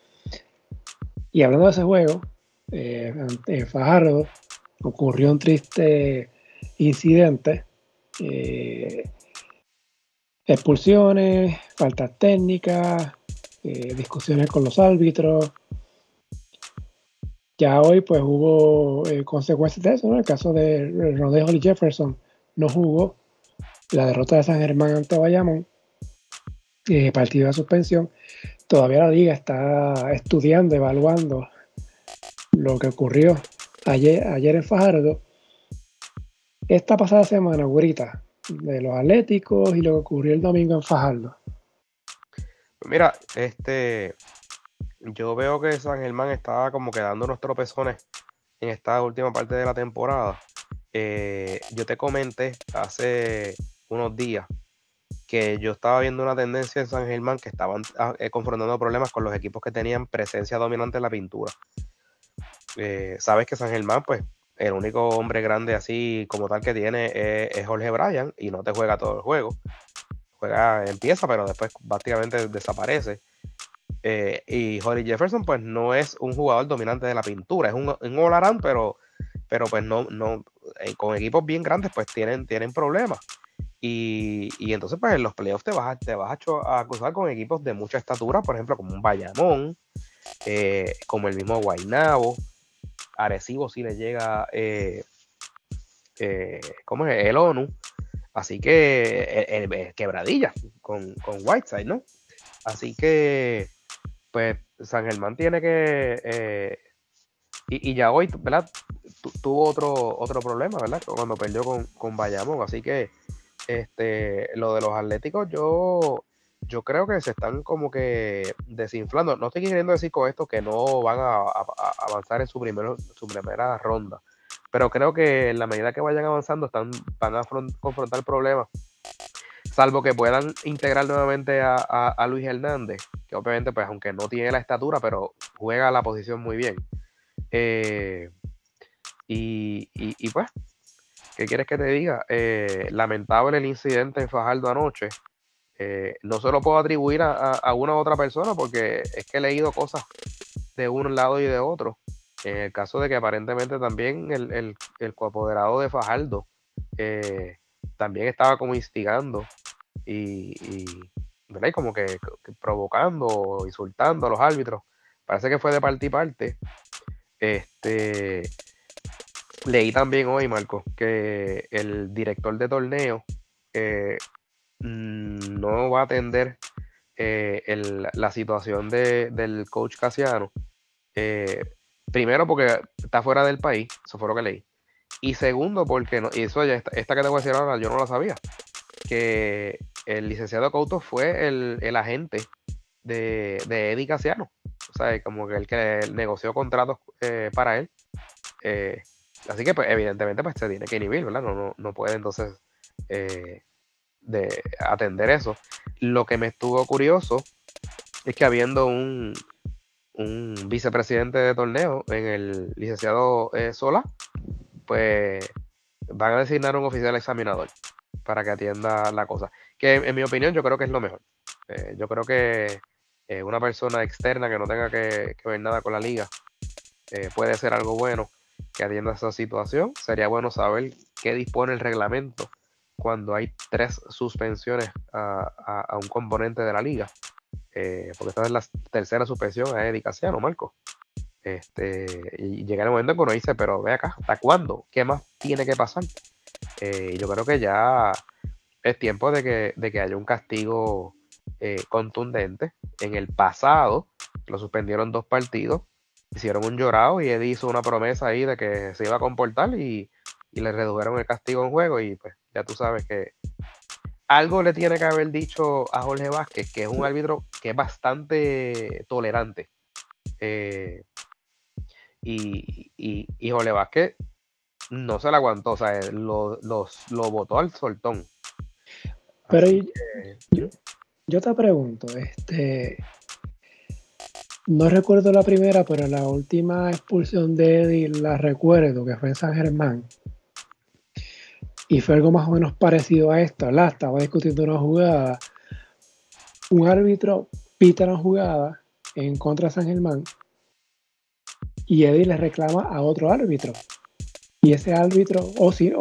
B: Y hablando de ese juego, eh, en Fajardo ocurrió un triste incidente. Expulsiones, faltas técnicas, discusiones con los árbitros. Ya hoy pues hubo consecuencias de eso, ¿no? El caso de Rodeo y Jefferson no jugó. La derrota de San Germán ante Bayamón, partido de suspensión todavía la liga está estudiando, evaluando lo que ocurrió ayer, ayer en Fajardo. Esta pasada semana, Gurita, de los Atléticos y lo que ocurrió el domingo en Fajardo.
A: Mira, este, yo veo que San Germán estaba como quedando unos tropezones en esta última parte de la temporada. Eh, yo te comenté hace unos días que yo estaba viendo una tendencia en San Germán que estaban ah, eh, confrontando problemas con los equipos que tenían presencia dominante en la pintura. Eh, sabes que San Germán, pues, el único hombre grande así como tal que tiene es, Jorge Bryan y no te juega todo el juego. Juega, empieza, pero después prácticamente desaparece. Eh, y Jorge Jefferson, pues, no es un jugador dominante de la pintura, es un, un pero, pero pues no, no, con equipos bien grandes, pues tienen, tienen problemas. Y, entonces, pues en los playoffs te vas, a, te vas a, cruzar con equipos de mucha estatura, por ejemplo, como un Bayamón, eh, como el mismo Guaynabo, Arecibo si le llega, eh, eh, ¿cómo es? El ONU. Así que, quebradilla con, con Whiteside, ¿no? Así que, pues, San Germán tiene que. y, ya hoy, ¿verdad? tuvo otro, otro problema, ¿verdad? Cuando perdió con, con Bayamón. Así que este, lo de los Atléticos, yo, yo creo que se están como que desinflando. No estoy queriendo decir con esto que no van a, avanzar en su, primero, su primera ronda, pero creo que en la medida que vayan avanzando están, van a confrontar problemas. Salvo que puedan integrar nuevamente a, Luis Hernández, que obviamente, pues, aunque no tiene la estatura, pero juega la posición muy bien. Eh, y, y, pues, ¿Qué quieres que te diga? Eh, lamentable el incidente en Fajardo anoche. Eh, no se lo puedo atribuir a, una u otra persona porque es que he leído cosas de un lado y de otro. En el caso de que aparentemente también el, el, el coapoderado de Fajardo eh, también estaba como instigando y, y como que, que, provocando, insultando a los árbitros. Parece que fue de parte y parte. Este, Leí también hoy, Marco, que el director de torneo eh, no va a atender eh, la situación del coach Casiano. Eh, primero, porque está fuera del país, eso fue lo que leí. Y segundo, porque no, y eso ya esta que te voy a decir ahora, yo no la sabía. Que el licenciado Couto fue el, agente de, de, Eddie Casiano. O sea, como que el que negoció contratos para él. Así que, pues, evidentemente, pues se tiene que inhibir, ¿verdad? No, no, puede entonces eh, de atender eso. Lo que me estuvo curioso es que habiendo un, un vicepresidente de torneo en el licenciado eh, Sola, pues van a designar un oficial examinador para que atienda la cosa. Que en mi opinión yo creo que es lo mejor. Eh, yo creo que una persona externa que no tenga que, ver nada con la liga puede ser algo bueno que atienda esa situación. Sería bueno saber qué dispone el reglamento cuando hay tres suspensiones a, un componente de la liga. Eh, porque esta es la tercera suspensión a Eddie Casiano, Marco. Este, y llega el momento en que uno dice, pero ve acá, ¿hasta cuándo? ¿Qué más tiene que pasar? Eh, y yo creo que ya es tiempo de que, de que haya un castigo eh, contundente. En el pasado lo suspendieron dos partidos hicieron un llorado y Eddie hizo una promesa ahí de que se iba a comportar y, le redujeron el castigo en juego y pues ya tú sabes que algo le tiene que haber dicho a Jorge Vázquez, que es un árbitro que es bastante tolerante. Eh, y, y, Jorge Vázquez no se la aguantó, o sea, lo, lo botó al soltón.
B: Pero yo, yo, te pregunto, este, no recuerdo la primera, pero la última expulsión de Eddie la recuerdo, que fue en San Germán. Y fue algo más o menos parecido a esto, ¿verdad? Estaba discutiendo una jugada. Un árbitro pita una jugada en contra de San Germán y Eddie le reclama a otro árbitro. Y ese árbitro, o si,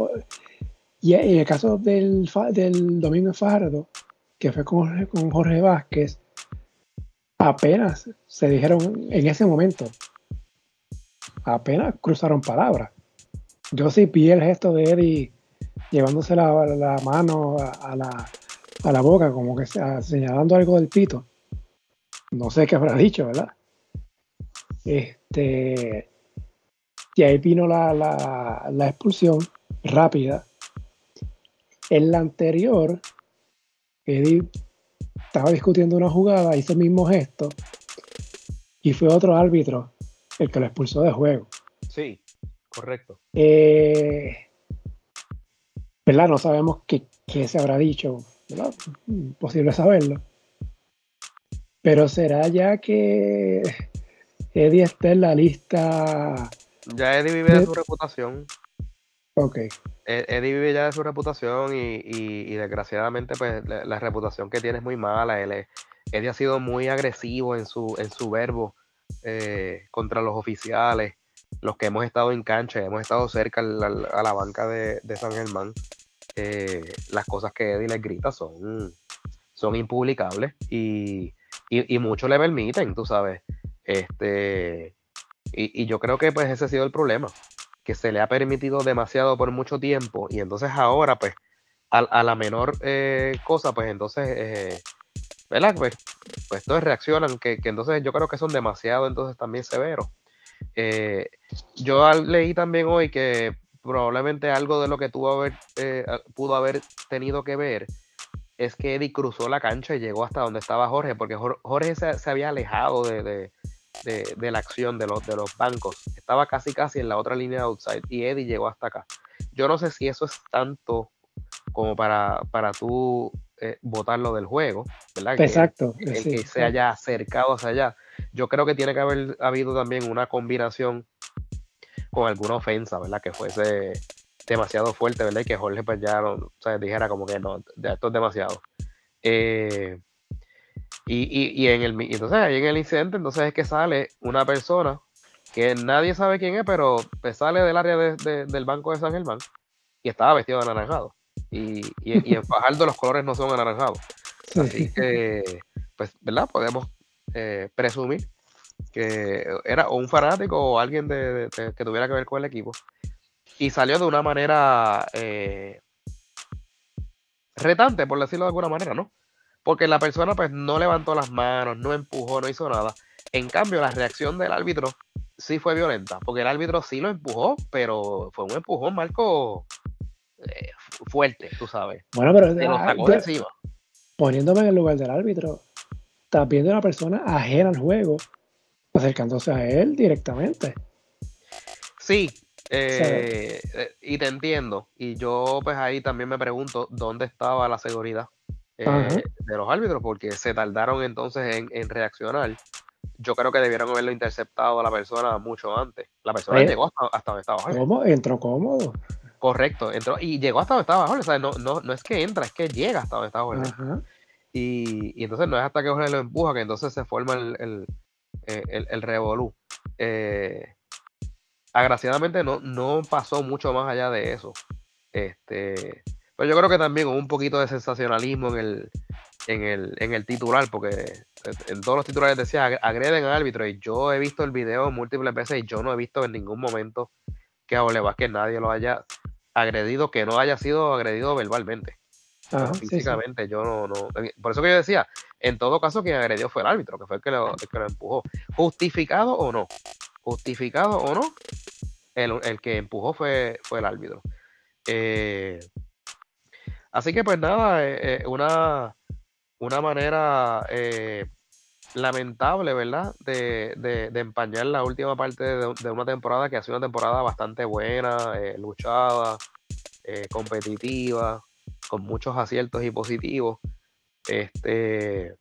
B: y en el caso del, del Domingo Fajardo, que fue con, con Jorge Vázquez, apenas se dijeron en ese momento, apenas cruzaron palabras. Yo sí vi el gesto de Eddie llevándose la, mano a, la, a, la, boca, como que señalando algo del pito. No sé qué habrá dicho, ¿verdad? Este, y ahí vino la, la expulsión rápida. En la anterior, Eddie estaba discutiendo una jugada, hizo el mismo gesto y fue otro árbitro el que lo expulsó de juego.
A: Sí, correcto.
B: Eh, ¿Verdad? No sabemos qué, se habrá dicho, ¿verdad? Imposible saberlo. Pero será ya que Eddie está en la lista.
A: Ya Eddie vive de su reputación.
B: Ok.
A: E-, Eddie vive ya de su reputación y, desgraciadamente pues la, reputación que tiene es muy mala. Él Eddie ha sido muy agresivo en su, en su verbo eh, contra los oficiales, los que hemos estado en cancha, hemos estado cerca a la, banca de, San Germán. eh, las cosas que Eddie les grita son, son impublicables y, y, muchos le permiten, tú sabes. Este, y, yo creo que pues ese ha sido el problema, que se le ha permitido demasiado por mucho tiempo y entonces ahora pues a, la menor eh, cosa pues entonces, eh, ¿verdad? Pues, pues todos reaccionan, que, entonces yo creo que son demasiado entonces también severos. Eh, yo leí también hoy que probablemente algo de lo que tuvo haber, pudo haber tenido que ver es que Eddie cruzó la cancha y llegó hasta donde estaba Jorge, porque Jorge se, había alejado de, la acción de los, de los bancos. Estaba casi casi en la otra línea de outside y Eddie llegó hasta acá. Yo no sé si eso es tanto como para, para tú eh, votarlo del juego, ¿verdad?
B: Exacto.
A: Que, que se haya acercado hacia allá. Yo creo que tiene que haber habido también una combinación con alguna ofensa, ¿verdad? Que fuese demasiado fuerte, ¿verdad? Y que Jorge pues ya o sea, dijera como que no, esto es demasiado. Eh, y, en el entonces ahí en el incidente entonces es que sale una persona que nadie sabe quién es, pero pues, sale del área del banco de San Germán y estaba vestido de anaranjado. Y, y, en Fajardo los colores no son anaranjados. Así que, pues, ¿verdad? Podemos eh, presumir que era un fanático o alguien de, que tuviera que ver con el equipo y salió de una manera eh, retante, por decirlo de alguna manera, ¿no? Porque la persona pues no levantó las manos, no empujó, no hizo nada. En cambio, la reacción del árbitro sí fue violenta, porque el árbitro sí lo empujó, pero fue un empujón, Marco, eh, fuerte, tú sabes.
B: Bueno, pero ah, poniéndome en el lugar del árbitro, estás viendo a una persona ajena al juego, acercándose a él directamente.
A: Sí, eh, eh, y te entiendo. Y yo, pues ahí también me pregunto dónde estaba la seguridad eh, de los árbitros, porque se tardaron entonces en, reaccionar. Yo creo que debieron haberlo interceptado a la persona mucho antes. La persona llegó hasta, donde estaba
B: ¿Cómo? Entró cómodo.
A: Correcto, entró y llegó hasta donde estaba Jorge. O sea, no, no, no es que entra, es que llega hasta donde estaba Jorge. Y, y, entonces no es hasta que Jorge lo empuja que entonces se forma el, el, el, el revolú. Eh, agraciadamente no, no pasó mucho más allá de eso. Este, pero yo creo que también hubo un poquito de sensacionalismo en el, en el, en el titular, porque en todos los titulares decía agreden al árbitro, y yo he visto el video múltiples veces y yo no he visto en ningún momento que a Ole que nadie lo haya agredido, que no haya sido agredido verbalmente. físicamente, yo no, no. Por eso que yo decía, en todo caso, quien agredió fue el árbitro, que fue el que lo, el que lo empujó. ¿Justificado o no? justificado o no, el, que empujó fue, fue el árbitro. Eh, así que pues nada, eh, eh, una, una manera lamentable, ¿verdad? De, empañar la última parte de, una temporada que ha sido una temporada bastante buena, luchada, competitiva, con muchos aciertos y positivos. Este,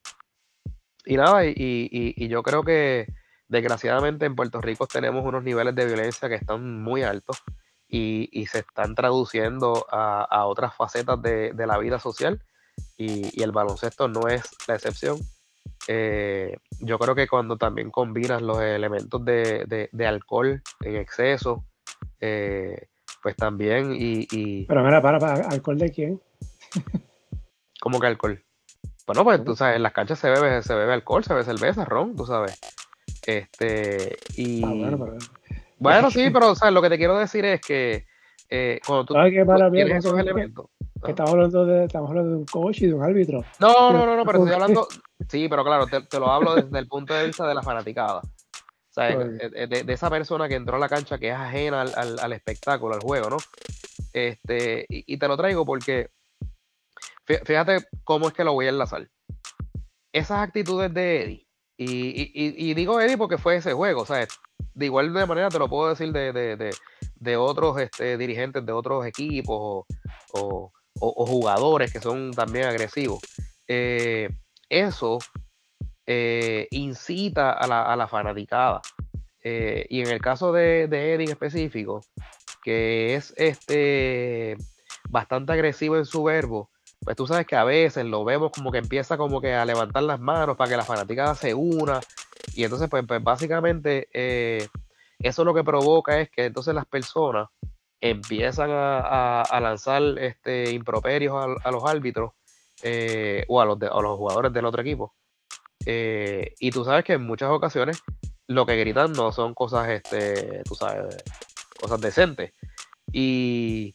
A: y nada, y yo creo que Desgraciadamente en Puerto Rico tenemos unos niveles de violencia que están muy altos y, se están traduciendo a, otras facetas de, la vida social y, el baloncesto no es la excepción. Eh, yo creo que cuando también combinas los elementos de, alcohol en exceso, eh, pues también y,
B: Pero mira, para, para, ¿alcohol de quién?
A: ¿Cómo que alcohol? Bueno, pues tú sabes, en las canchas se bebe, se bebe alcohol, se bebe cerveza, ron, tú sabes. Este, y. Ah, bueno, sí, pero lo que te quiero decir es que eh, cuando tú,
B: tienes esos elementos. estamos, hablando de, estamos hablando de un coach y de un árbitro.
A: No, no, no, no, pero estoy hablando. Sí, pero claro, te, lo hablo desde el punto de vista de la fanaticada. O sea, de, esa persona que entró a la cancha que es ajena al, al, espectáculo, al juego, ¿no? Este, y, y, te lo traigo porque fíjate cómo es que lo voy a enlazar. Esas actitudes de Eddie y, digo Eddie porque fue ese juego, o sea, de igual de manera te lo puedo decir de, otros este, dirigentes de otros equipos o, jugadores que son también agresivos. Eh, eso eh, incita a la, a la fanaticada. Eh, y en el caso de, de Eddie en específico, que es este bastante agresivo en su verbo, pues tú sabes que a veces lo vemos como que empieza como que a levantar las manos para que la fanaticada se una. Y entonces, pues, pues básicamente, eh, eso lo que provoca es que entonces las personas empiezan a, lanzar este, improperios a, los árbitros eh, o, a los los jugadores del otro equipo. Eh, y tú sabes que en muchas ocasiones lo que gritan no son cosas, este, tú sabes, cosas decentes. Y,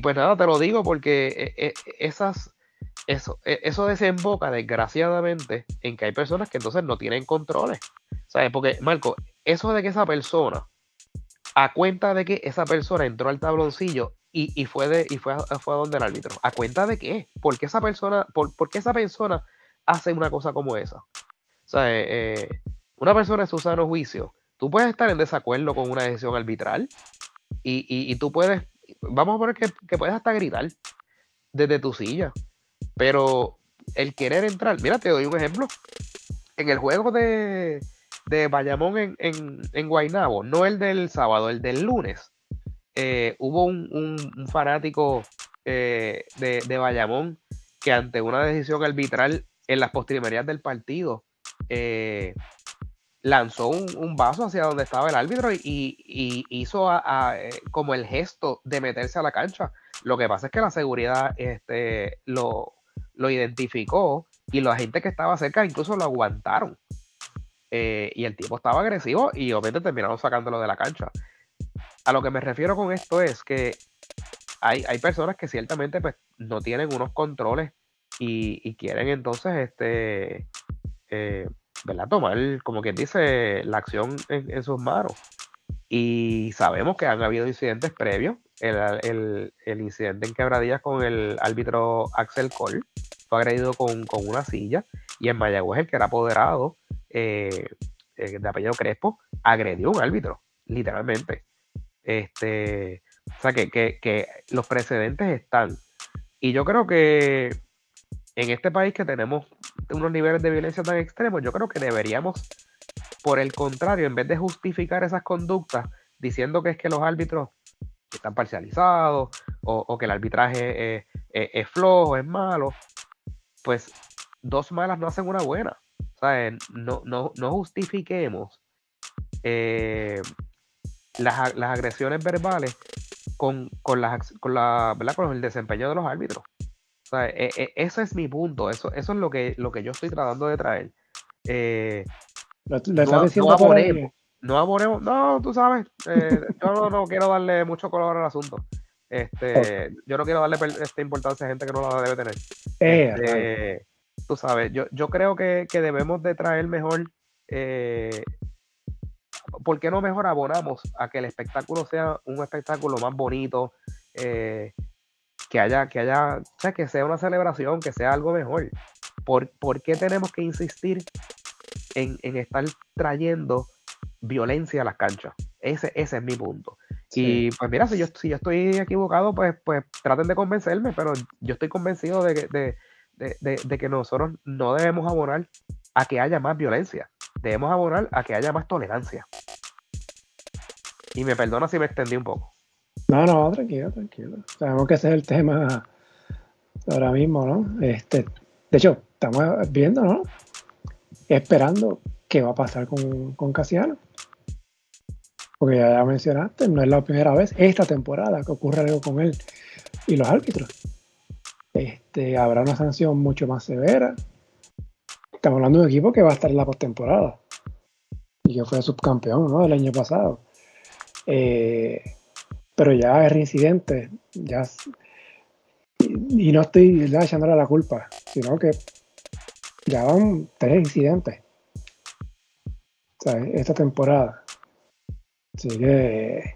A: pues nada, te lo digo porque eh, esas, eso, eso desemboca desgraciadamente en que hay personas que entonces no tienen controles. ¿Sabes? Porque, Marco, eso de que esa persona a cuenta de que esa persona entró al tabloncillo y, fue de, y fue, a, fue a donde el árbitro. ¿A cuenta de qué? ¿Por qué esa persona, por, esa persona hace una cosa como esa? Sea, eh, una persona en su sano juicio, tú puedes estar en desacuerdo con una decisión arbitral y, tú puedes, vamos a poner que, que puedes hasta gritar desde tu silla, pero el querer entrar, mira, te doy un ejemplo. En el juego de, de Bayamón en, en, en Guaynabo, no el del sábado, el del lunes, eh, hubo un, fanático eh, de, de, Bayamón que ante una decisión arbitral en las postrimerías del partido eh, lanzó un, vaso hacia donde estaba el árbitro y, hizo como el gesto de meterse a la cancha. Lo que pasa es que la seguridad este, lo, identificó y la gente que estaba cerca incluso lo aguantaron. Eh, y el tipo estaba agresivo y obviamente terminaron sacándolo de la cancha. A lo que me refiero con esto es que hay, hay personas que ciertamente pues, no tienen unos controles y, quieren entonces este eh, ¿verdad? tomar, como quien dice, la acción en, sus manos. Y sabemos que han habido incidentes previos. El, incidente en quebradillas con el árbitro Axel Cole fue agredido con, con una silla. Y en Mayagüez, el que era apoderado, eh, eh, de apellido Crespo, agredió a un árbitro, literalmente. Este, o sea, que, los precedentes están. Y yo creo que en este país que tenemos unos niveles de violencia tan extremos, yo creo que deberíamos, por el contrario, en vez de justificar esas conductas diciendo que es que los árbitros están parcializados o, que el arbitraje es flojo, es malo, pues dos malas no hacen una buena. No, no, no justifiquemos eh, las, agresiones verbales con, con, las, con, la, con el desempeño de los árbitros. E, e, ese es mi punto, eso, eso es lo que, lo que yo estoy tratando de traer. Eh, no, no, abonemos, no, tú sabes, eh, yo no, quiero darle mucho color al asunto. Este, Yo no quiero darle esta importancia a gente que no la debe tener. Este, tú sabes, yo, yo creo que, debemos de traer mejor, eh, ¿por qué no mejor abonamos a que el espectáculo sea un espectáculo más bonito, eh, que haya, que haya, o sea, que sea una celebración, que sea algo mejor? ¿Por, qué tenemos que insistir en, estar trayendo violencia a las canchas? Ese, ese es mi punto. Y pues mira, si yo, si yo estoy equivocado, pues, pues traten de convencerme, pero yo estoy convencido de, de, de, que nosotros no debemos abonar a que haya más violencia, debemos abonar a que haya más tolerancia. Y me perdona si me extendí un poco.
B: No, no, tranquilo, tranquilo. Sabemos que ese es el tema ahora mismo, ¿no? Este, de hecho, estamos viendo, ¿no? Esperando qué va a pasar con, con Casiano. Porque ya mencionaste, no es la primera vez esta temporada que ocurre algo con él y los árbitros. Este, habrá una sanción mucho más severa. Estamos hablando de un equipo que va a estar en la postemporada y que fue subcampeón ¿no? el año pasado. Eh, pero ya es reincidente, ya y, no estoy echándole la culpa, sino que ya van tres incidentes esta temporada. Así que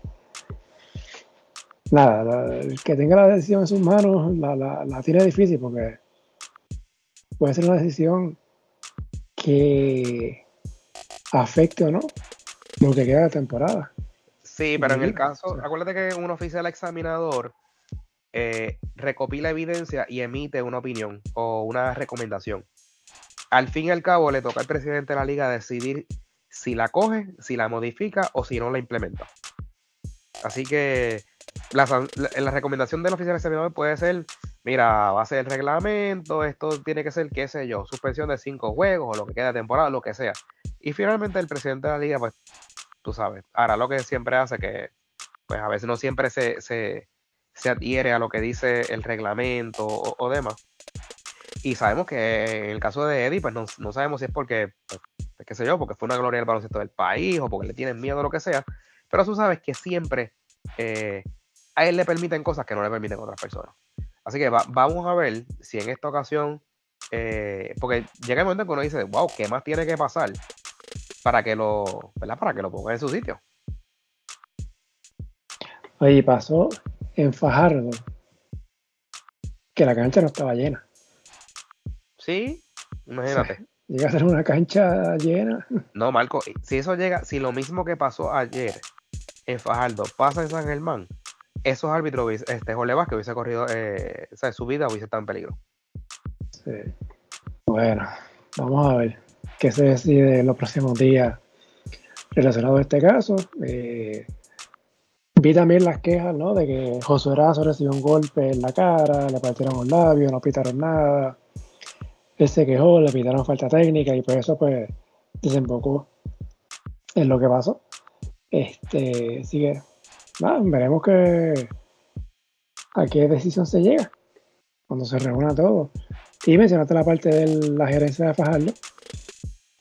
B: nada, el que tenga la decisión en sus manos la, la, tiene difícil porque puede ser una decisión que afecte o no lo que queda de temporada.
A: Sí, pero en el caso, acuérdate que un oficial examinador eh, recopila evidencia y emite una opinión o una recomendación. Al fin y al cabo, le toca al presidente de la liga decidir si la coge, si la modifica o si no la implementa. Así que la, recomendación del oficial examinador puede ser, mira, va a ser el reglamento, esto tiene que ser, qué sé yo, suspensión de cinco juegos o lo que queda de temporada, lo que sea. Y finalmente el presidente de la liga, pues, tú sabes, hará lo que siempre hace, que pues a veces no siempre se, se, adhiere a lo que dice el reglamento o, demás. Y sabemos que en el caso de Eddie, pues no, sabemos si es porque, pues, pues, qué sé yo, porque fue una gloria del baloncesto del país o porque le tienen miedo o lo que sea. Pero tú sabes que siempre eh, a él le permiten cosas que no le permiten a otras personas. Así que vamos a ver si en esta ocasión, eh, porque llega el momento en que uno dice, wow, ¿qué más tiene que pasar para que lo, ¿verdad? Para que lo ponga en su sitio?
B: Oye, pasó en Fajardo que la cancha no estaba llena.
A: Sí, imagínate.
B: llega a ser una cancha llena.
A: No, Marco, si eso llega, si lo mismo que pasó ayer en Fajardo pasa en San Germán, esos árbitros, este Jorge Vázquez hubiese corrido, eh, o sea, su vida hubiese estado en peligro.
B: Sí. Bueno, vamos a ver qué se decide en los próximos días relacionado a este caso. Eh, vi también las quejas, ¿no? De que Josué Razo recibió un golpe en la cara, le partieron un labio, no pitaron nada. Él se quejó, le pitaron falta técnica y por eso, pues, desembocó en lo que pasó. Este, sigue veremos que a qué decisión se llega cuando se reúna todo. Y mencionaste la parte de la gerencia de Fajardo,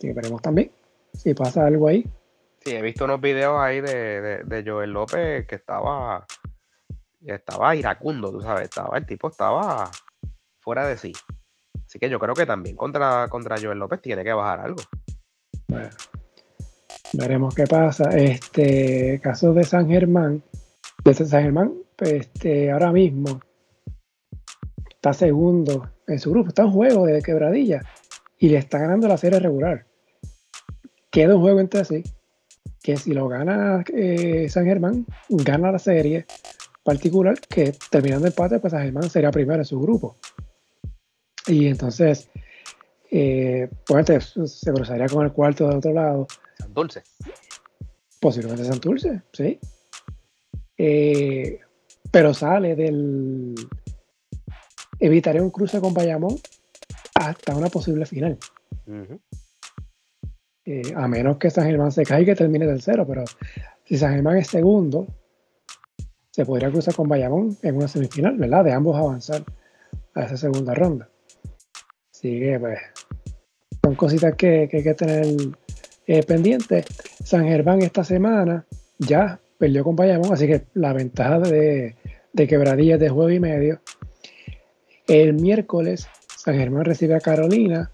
B: que veremos también si pasa algo ahí.
A: Sí, he visto unos videos ahí de, Joel López que estaba estaba iracundo, tú sabes, estaba, el tipo estaba fuera de sí. Así que yo creo que también contra, contra Joel López tiene que bajar algo.
B: Bueno, veremos qué pasa. Este caso de San Germán, de San Germán, este, ahora mismo está segundo en su grupo, está en juego de quebradilla y le está ganando la serie regular. Queda un juego entre sí, que si lo gana eh, San Germán, gana la serie particular, que terminando el empate, pues San Germán sería primero en su grupo. Y entonces, eh, pues se cruzaría con el cuarto del otro lado.
A: Santurce.
B: Posiblemente Santurce, sí. Eh, pero sale del. Evitaré un cruce con Bayamón hasta una posible final. Eh, a menos que San Germán se caiga y termine tercero, pero si San Germán es segundo, se podría cruzar con Bayamón en una semifinal, ¿verdad? De ambos avanzar a esa segunda ronda. Así que, pues, son cositas que, que hay que tener eh, pendiente. San Germán esta semana ya perdió con Bayamón, así que la ventaja de, de quebradillas de juego y medio. El miércoles San Germán recibe a Carolina.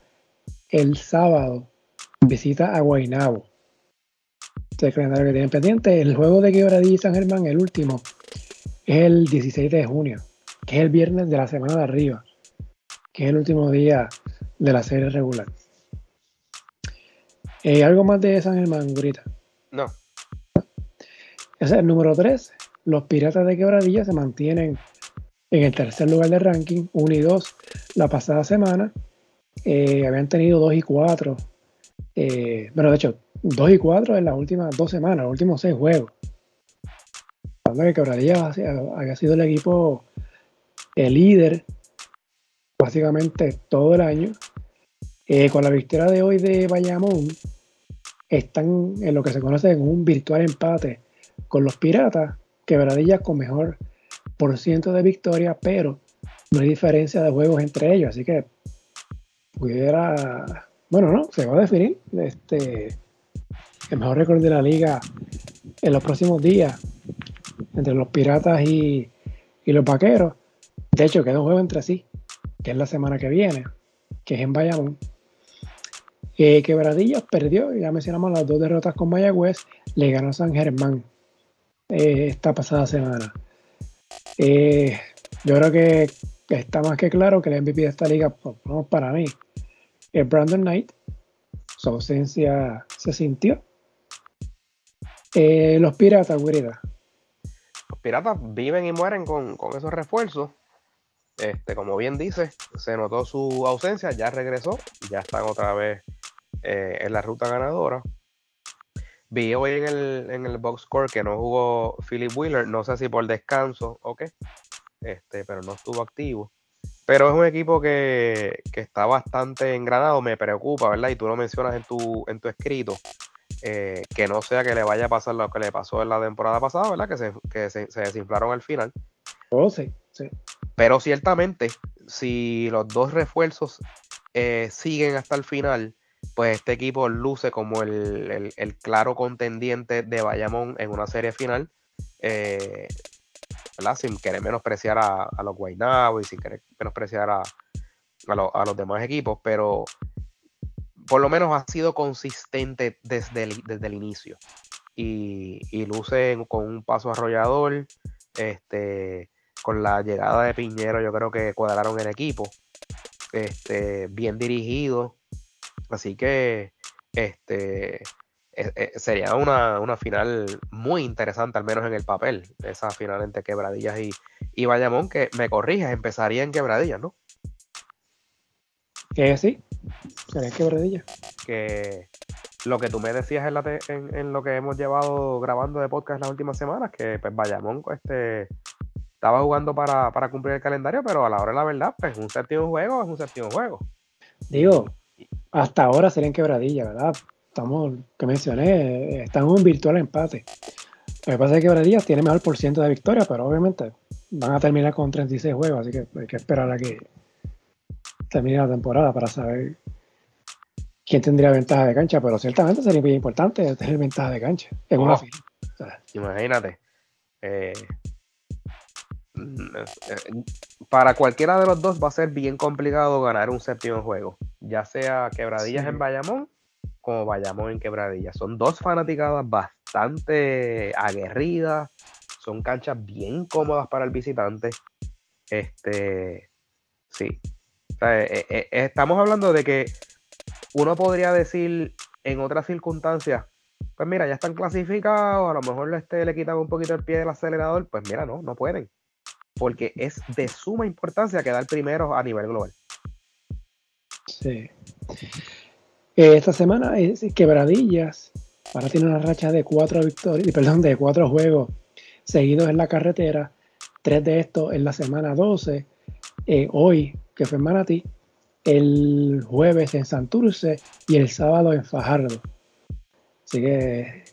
B: El sábado visita a Guaynabo. Este calendario que tienen pendiente. El juego de quebradilla y San Germán, el último, es el 16 de junio, que es el viernes de la semana de arriba, que es el último día de la serie regular. Eh, ¿Algo más de San Germán, Gurita?
A: No.
B: Ese es el número 3. Los Piratas de Quebradilla se mantienen en el tercer lugar del ranking, 1 y 2 la pasada semana. Eh, habían tenido 2 y 4. Eh, bueno, de hecho, 2 y 4 en las últimas dos semanas, los últimos 6 juegos. Hablando que Quebradilla había sido el equipo el líder básicamente todo el año. con la victoria de hoy de Bayamón, están en lo que se conoce como un virtual empate con los Piratas, quebradillas con mejor por ciento de victoria, pero no hay diferencia de juegos entre ellos, así que pudiera, bueno, no, se va a definir este, el mejor récord de la liga en los próximos días entre los Piratas y, y los Vaqueros. De hecho, queda un juego entre sí, que es la semana que viene, que es en Bayamón. Eh, Quebradillas perdió, ya mencionamos las dos derrotas con Mayagüez, le ganó San Germán eh, esta pasada semana. Eh, yo creo que está más que claro que el MVP de esta liga, para mí, es Brandon Knight. Su ausencia se sintió. los piratas, Gurida.
A: Los piratas viven y mueren con, con esos refuerzos. Este, como bien dice, se notó su ausencia, ya regresó, ya están otra vez eh, en la ruta ganadora. Vi hoy en el, en el box score que no jugó Philip Wheeler, no sé si por descanso o qué, este, pero no estuvo activo. Pero es un equipo que, está bastante engranado, me preocupa, ¿verdad? Y tú lo mencionas en tu, en tu escrito, eh, que no sea que le vaya a pasar lo que le pasó en la temporada pasada, ¿verdad? Que se, que se, desinflaron al final.
B: Oh, sí, sí.
A: Pero ciertamente, si los dos refuerzos eh, siguen hasta el final, pues este equipo luce como el, claro contendiente de Bayamón en una serie final. Eh, sin querer menospreciar a, los Guaynabo y sin querer menospreciar a, a, los demás equipos, pero por lo menos ha sido consistente desde el, desde el inicio. Y, y, luce con un paso arrollador. Este, con la llegada de Piñero, yo creo que cuadraron el equipo. Este, bien dirigido. Así que este, sería una, final muy interesante, al menos en el papel. Esa final entre Quebradillas y, y Bayamón, que me corrijas, empezaría en Quebradillas, ¿no?
B: Que sí, sería Quebradillas.
A: Que lo que tú me decías en, lo que hemos llevado grabando de podcast las últimas semanas, que pues Bayamón este, estaba jugando para, cumplir el calendario, pero a la hora de la verdad, pues un séptimo juego es un séptimo juego.
B: Digo, hasta ahora serían quebradillas, ¿verdad? Estamos, que mencioné, están en un virtual empate. Lo que pasa es que Quebradillas tiene mejor por ciento de victoria, pero obviamente van a terminar con 36 juegos, así que hay que esperar a que termine la temporada para saber quién tendría ventaja de cancha, pero ciertamente sería muy importante tener ventaja de cancha en una final.
A: Imagínate. Eh, mm, eh, para cualquiera de los dos va a ser bien complicado ganar un séptimo juego, ya sea Quebradillas en Bayamón como Bayamón en Quebradillas. Son dos fanaticadas bastante aguerridas, son canchas bien cómodas para el visitante. Este, sí. Eh, estamos hablando de que uno podría decir en otras circunstancias, pues mira, ya están clasificados, a lo mejor este, le quitan un poquito el pie del acelerador, pues mira, no, no pueden. Porque es de suma importancia quedar primero a nivel global.
B: Sí. Esta semana es Quebradillas. Ahora tiene una racha de cuatro victorias, perdón, de cuatro juegos seguidos en la carretera. Tres de estos en la semana 12. Eh, hoy, que fue en Manatí, el jueves en Santurce y el sábado en Fajardo. Así que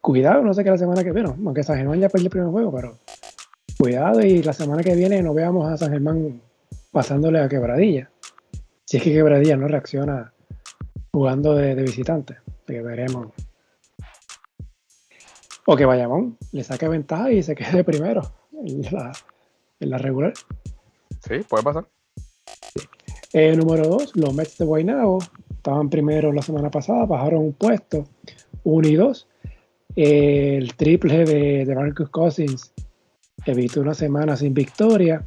B: cuidado, no sé qué la semana que viene, aunque San Germán ya perdió el primer juego, pero cuidado y la semana que viene no veamos a San Germán pasándole a Quebradilla. Si es que Quebradilla no reacciona jugando de, visitante, que veremos. O que Bayamón le saque ventaja y se quede primero en la, en la regular.
A: Sí, puede pasar.
B: Eh, número 2, los Mets de Guaynabo estaban primero la semana pasada, bajaron un puesto, 1 y 2. el triple de, de Marcus Cousins evitó una semana sin victoria.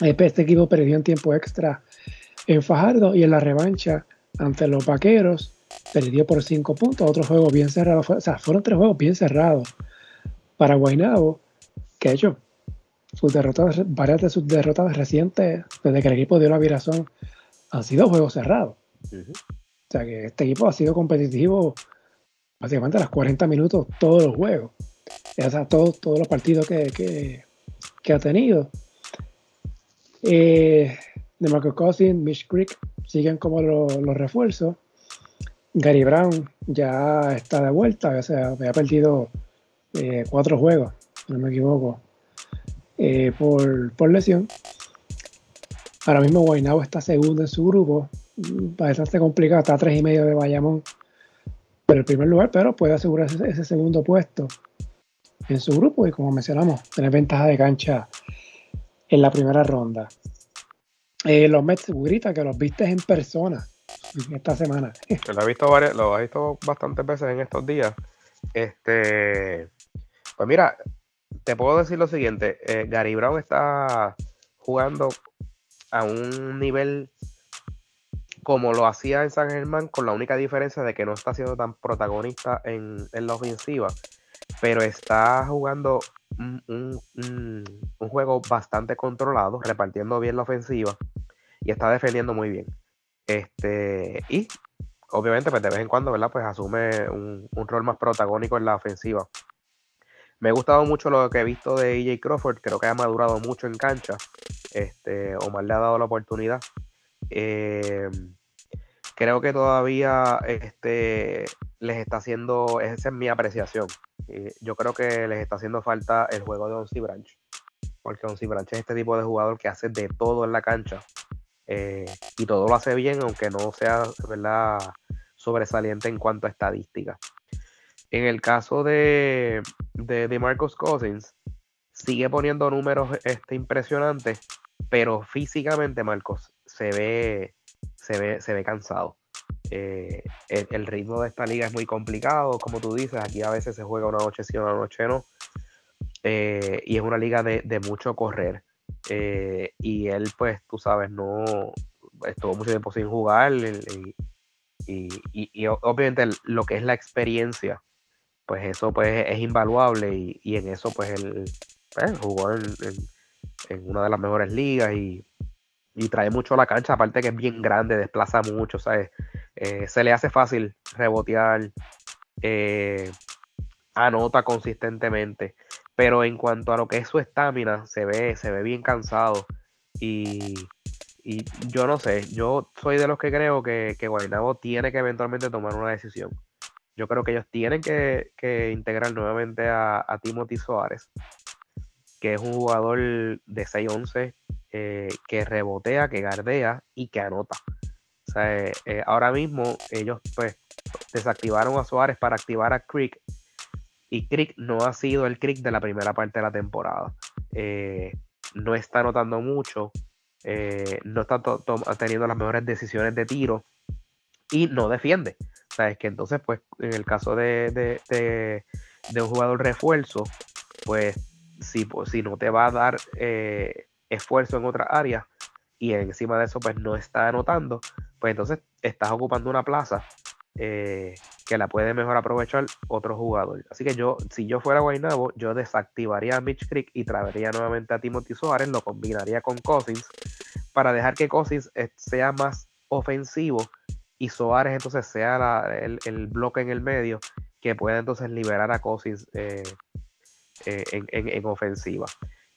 B: Este equipo perdió en tiempo extra en Fajardo y en la revancha ante los Vaqueros perdió por 5 puntos. Otro juego bien cerrado. O sea, fueron tres juegos bien cerrados para Guaynabo, que de hecho sus derrotas, varias de sus derrotas recientes, desde que el equipo dio la virazón, han sido juegos cerrados. O sea que este equipo ha sido competitivo básicamente a las 40 minutos todos los juegos. O sea, todos, todos los partidos que, ha tenido. Eh, de Marco Cousins, Mitch Creek siguen como los refuerzos. Gary Brown ya está de vuelta, o sea, había perdido eh, cuatro juegos, si no me equivoco, eh, por, lesión. Ahora mismo Guaynabo está segundo en su grupo. Bastante complicado, está a tres y medio de Bayamón pero el primer lugar, pero puede asegurar ese, segundo puesto en su grupo y como mencionamos, tener ventaja de cancha en la primera ronda. Eh, los Mets, grita que los viste en persona esta semana.
A: Lo he visto varias, lo he visto bastantes veces en estos días. Este, pues mira, te puedo decir lo siguiente, eh, Gary Brown está jugando a un nivel como lo hacía en San Germán, con la única diferencia de que no está siendo tan protagonista en, la ofensiva, pero está jugando un, juego bastante controlado, repartiendo bien la ofensiva y está defendiendo muy bien. Este, y obviamente, pues de vez en cuando, ¿verdad? Pues asume un, un rol más protagónico en la ofensiva. Me ha gustado mucho lo que he visto de EJ Crawford, creo que ha madurado mucho en cancha. Este, Omar le ha dado la oportunidad. Eh, creo que todavía este, les está haciendo, esa es mi apreciación. Yo creo que les está haciendo falta el juego de Onsi Branch. Porque Onsi Branch es este tipo de jugador que hace de todo en la cancha. Eh, y todo lo hace bien, aunque no sea ¿verdad? sobresaliente en cuanto a estadística. En el caso de, de, Marcos Cousins, sigue poniendo números este, impresionantes, pero físicamente Marcos se ve, se ve, se ve cansado. Eh, el, ritmo de esta liga es muy complicado, como tú dices, aquí a veces se juega una noche sí, una noche no, eh, y es una liga de, de mucho correr. Eh, y él, pues, tú sabes, no estuvo mucho tiempo sin jugar y, obviamente lo que es la experiencia, pues eso pues es invaluable y, en eso pues él, pues, jugó en, una de las mejores ligas y, trae mucho a la cancha, aparte que es bien grande, desplaza mucho, ¿sabes? Eh, se le hace fácil rebotear, eh, anota consistentemente. Pero en cuanto a lo que es su estamina, se ve, se ve bien cansado. Y, yo no sé, yo soy de los que creo que, que Guaynabo tiene que eventualmente tomar una decisión. Yo creo que ellos tienen que, integrar nuevamente a, Timothy Soares, que es un jugador de 6-11 eh, que rebotea, que gardea y que anota. Sea, eh, eh, ahora mismo ellos pues desactivaron a Suárez para activar a Creek y Crick no ha sido el Crick de la primera parte de la temporada. Eh, no está anotando mucho, no está teniendo las mejores decisiones de tiro y no defiende. O que entonces, pues, en el caso de, un jugador refuerzo, pues si, pues, si no te va a dar esfuerzo en otra área y encima de eso, pues no está anotando, pues entonces estás ocupando una plaza eh, que la puede mejor aprovechar otro jugador. Así que yo, si yo fuera Guaynabo, yo desactivaría a Mitch Creek y traería nuevamente a Timothy Suárez, lo combinaría con Cousins para dejar que Cousins eh, sea más ofensivo y Suárez entonces sea el, bloque en el medio que pueda entonces liberar a Cousins eh, en, ofensiva.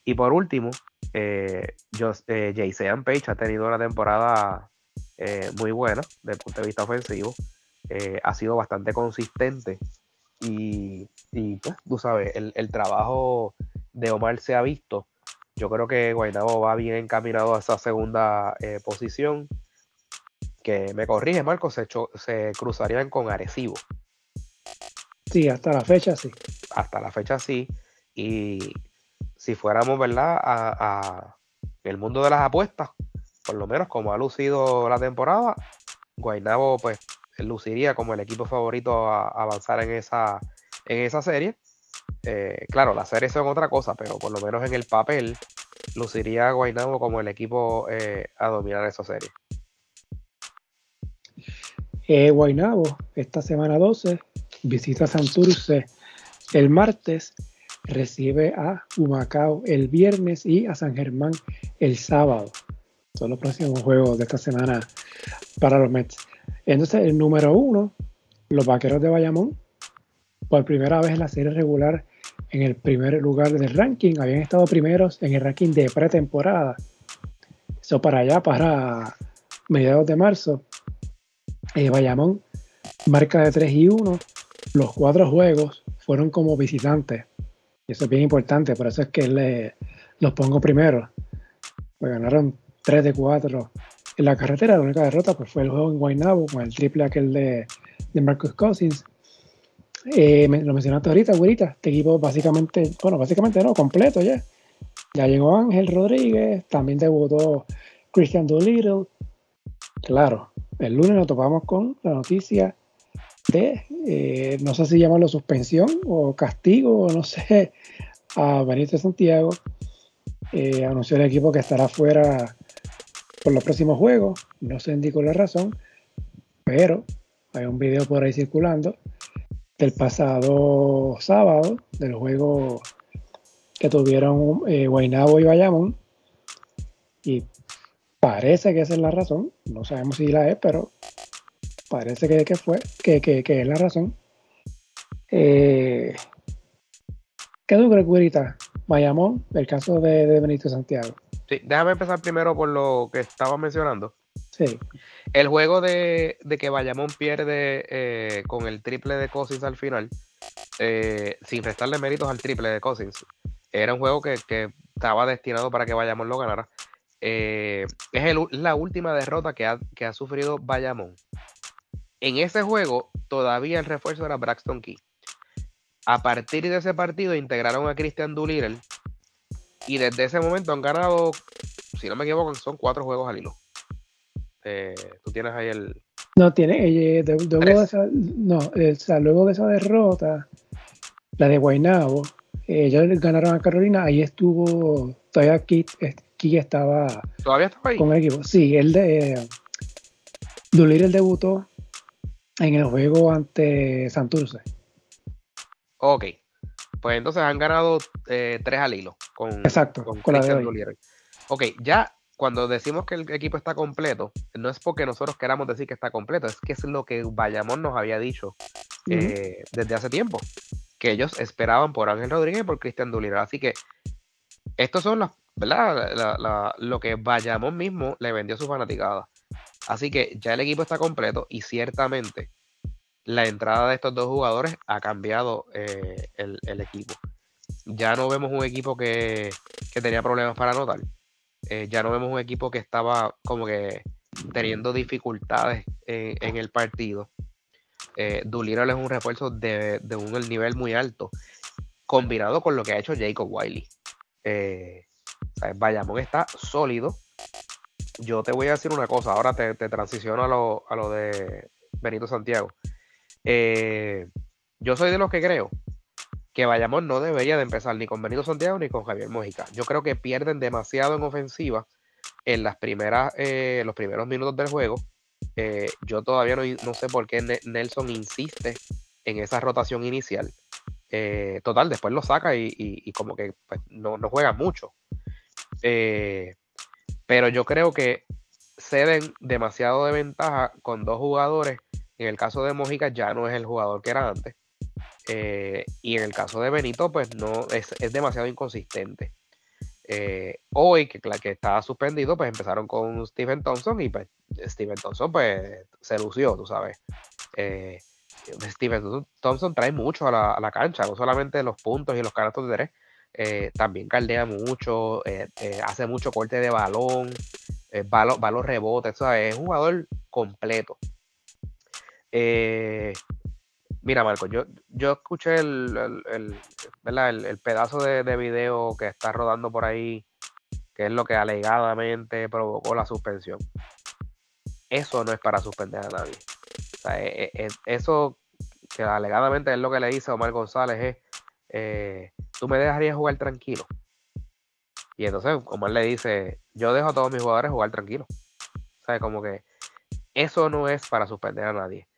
A: Y por último, eh, Jason Page ha tenido una temporada muy buena desde el punto de vista ofensivo. Eh, ha sido bastante consistente y, pues, tú sabes, el, trabajo de Omar se ha visto. Yo creo que Guaynabo va bien encaminado a esa segunda eh, posición. Que me corrige, Marco, se, se cruzarían con Arecibo.
B: Sí, hasta la fecha sí.
A: Hasta la fecha sí. Y si fuéramos, ¿verdad? A, a el mundo de las apuestas, por lo menos como ha lucido la temporada, Guaynabo pues luciría como el equipo favorito a, avanzar en esa, en esa serie. Eh, claro, las series son otra cosa, pero por lo menos en el papel luciría Guaynabo como el equipo eh, a dominar esa serie.
B: Eh, Guaynabo, esta semana 12, visita Santurce el martes, recibe a Humacao el viernes y a San Germán el sábado. Son los próximos juegos de esta semana para los Mets. Entonces, el número uno, los vaqueros de Bayamón, por primera vez en la serie regular en el primer lugar del ranking, habían estado primeros en el ranking de pretemporada. Eso para allá, para mediados de marzo. Eh, Bayamón marca de 3 y 1. Los cuatro juegos fueron como visitantes. Y eso es bien importante, por eso es que le, los pongo primero. Pues ganaron 3 de 4 en la carretera. La única derrota pues, fue el juego en Guaynabo con el triple aquel de, de Marcus Cousins. Eh, lo mencionaste ahorita, güerita. Este equipo básicamente, bueno, básicamente no, completo ya. Ya llegó Ángel Rodríguez, también debutó Christian Doolittle. Claro, el lunes nos topamos con la noticia de, eh, no sé si llamarlo suspensión o castigo, no sé, a Benito Santiago. Eh, anunció el equipo que estará fuera por los próximos juegos. No se indicó la razón, pero hay un video por ahí circulando del pasado sábado del juego que tuvieron eh, Guaynabo y Bayamón. Y parece que esa es la razón. No sabemos si la es, pero parece que, que fue, que, que, es la razón. Eh, ¿Qué tú crees? Bayamón, el caso de Benito Santiago.
A: Sí, déjame empezar primero por lo que estaba mencionando.
B: Sí.
A: El juego de, que Bayamón pierde eh, con el triple de Cousins al final, eh, sin restarle méritos al triple de Cousins, era un juego que, estaba destinado para que Bayamón lo ganara. Eh, es la última derrota que ha, que ha sufrido Bayamón. En ese juego, todavía el refuerzo era Braxton Key. A partir de ese partido integraron a Christian Doolittle y desde ese momento han ganado, si no me equivoco, son cuatro juegos al hilo. Eh, tú tienes ahí el.
B: No, tiene. Eh, luego, de esa, no, luego de esa derrota, la de Guaynabo, eh, ellos ganaron a Carolina. Ahí estuvo. Todavía Kiki estaba.
A: ¿Todavía estaba ahí?
B: Con el equipo. Sí, él de. Doolittle debutó en el juego ante Santurce.
A: Ok. Pues entonces han ganado eh, tres al hilo con,
B: Exacto,
A: con, la de Ok, ya cuando decimos que el equipo está completo, no es porque nosotros queramos decir que está completo, es que es lo que Bayamón nos había dicho eh, desde hace tiempo, que ellos esperaban por Ángel Rodríguez y por Cristian Dulira. Así que estos son las, ¿verdad? lo que Bayamón mismo le vendió a su fanaticada. Así que ya el equipo está completo y ciertamente la entrada de estos dos jugadores ha cambiado eh, el, equipo. Ya no vemos un equipo que, tenía problemas para anotar. Eh, ya no vemos un equipo que estaba como que teniendo dificultades en, el partido. Eh, es un refuerzo de, un nivel muy alto, combinado con lo que ha hecho Jacob Wiley. Eh, Bayamón está sólido. Yo te voy a decir una cosa, ahora te, te transiciono a lo, a lo de Benito Santiago. Eh, yo soy de los que creo que Bayamón no debería de empezar ni con Benito Santiago ni con Javier Mojica. Yo creo que pierden demasiado en ofensiva en las primeras, eh, los primeros minutos del juego. Eh, yo todavía no, sé por qué Nelson insiste en esa rotación inicial. total, después lo saca y, como que pues, no, no, juega mucho. pero yo creo que ceden demasiado de ventaja con dos jugadores en el caso de Mojica ya no es el jugador que era antes. Eh, y en el caso de Benito, pues no es, demasiado inconsistente. Eh, hoy, que, que estaba suspendido, pues empezaron con Steven Thompson y pues Steven Thompson pues se lució, tú sabes. Eh, Steven Thompson trae mucho a la, cancha, no solamente los puntos y los canastos de tres, también caldea mucho, hace mucho corte de balón, va, va los rebotes, es un jugador completo. Eh, mira, Marco, yo, yo escuché el, el, pedazo de, video que está rodando por ahí, que es lo que alegadamente provocó la suspensión. Eso no es para suspender a nadie. E, e, e, eso que alegadamente es lo que le dice Omar González es, tú me dejarías jugar tranquilo. Y entonces Omar le dice, yo dejo a todos mis jugadores jugar tranquilo. ¿Sabes? Como que eso no es para suspender a nadie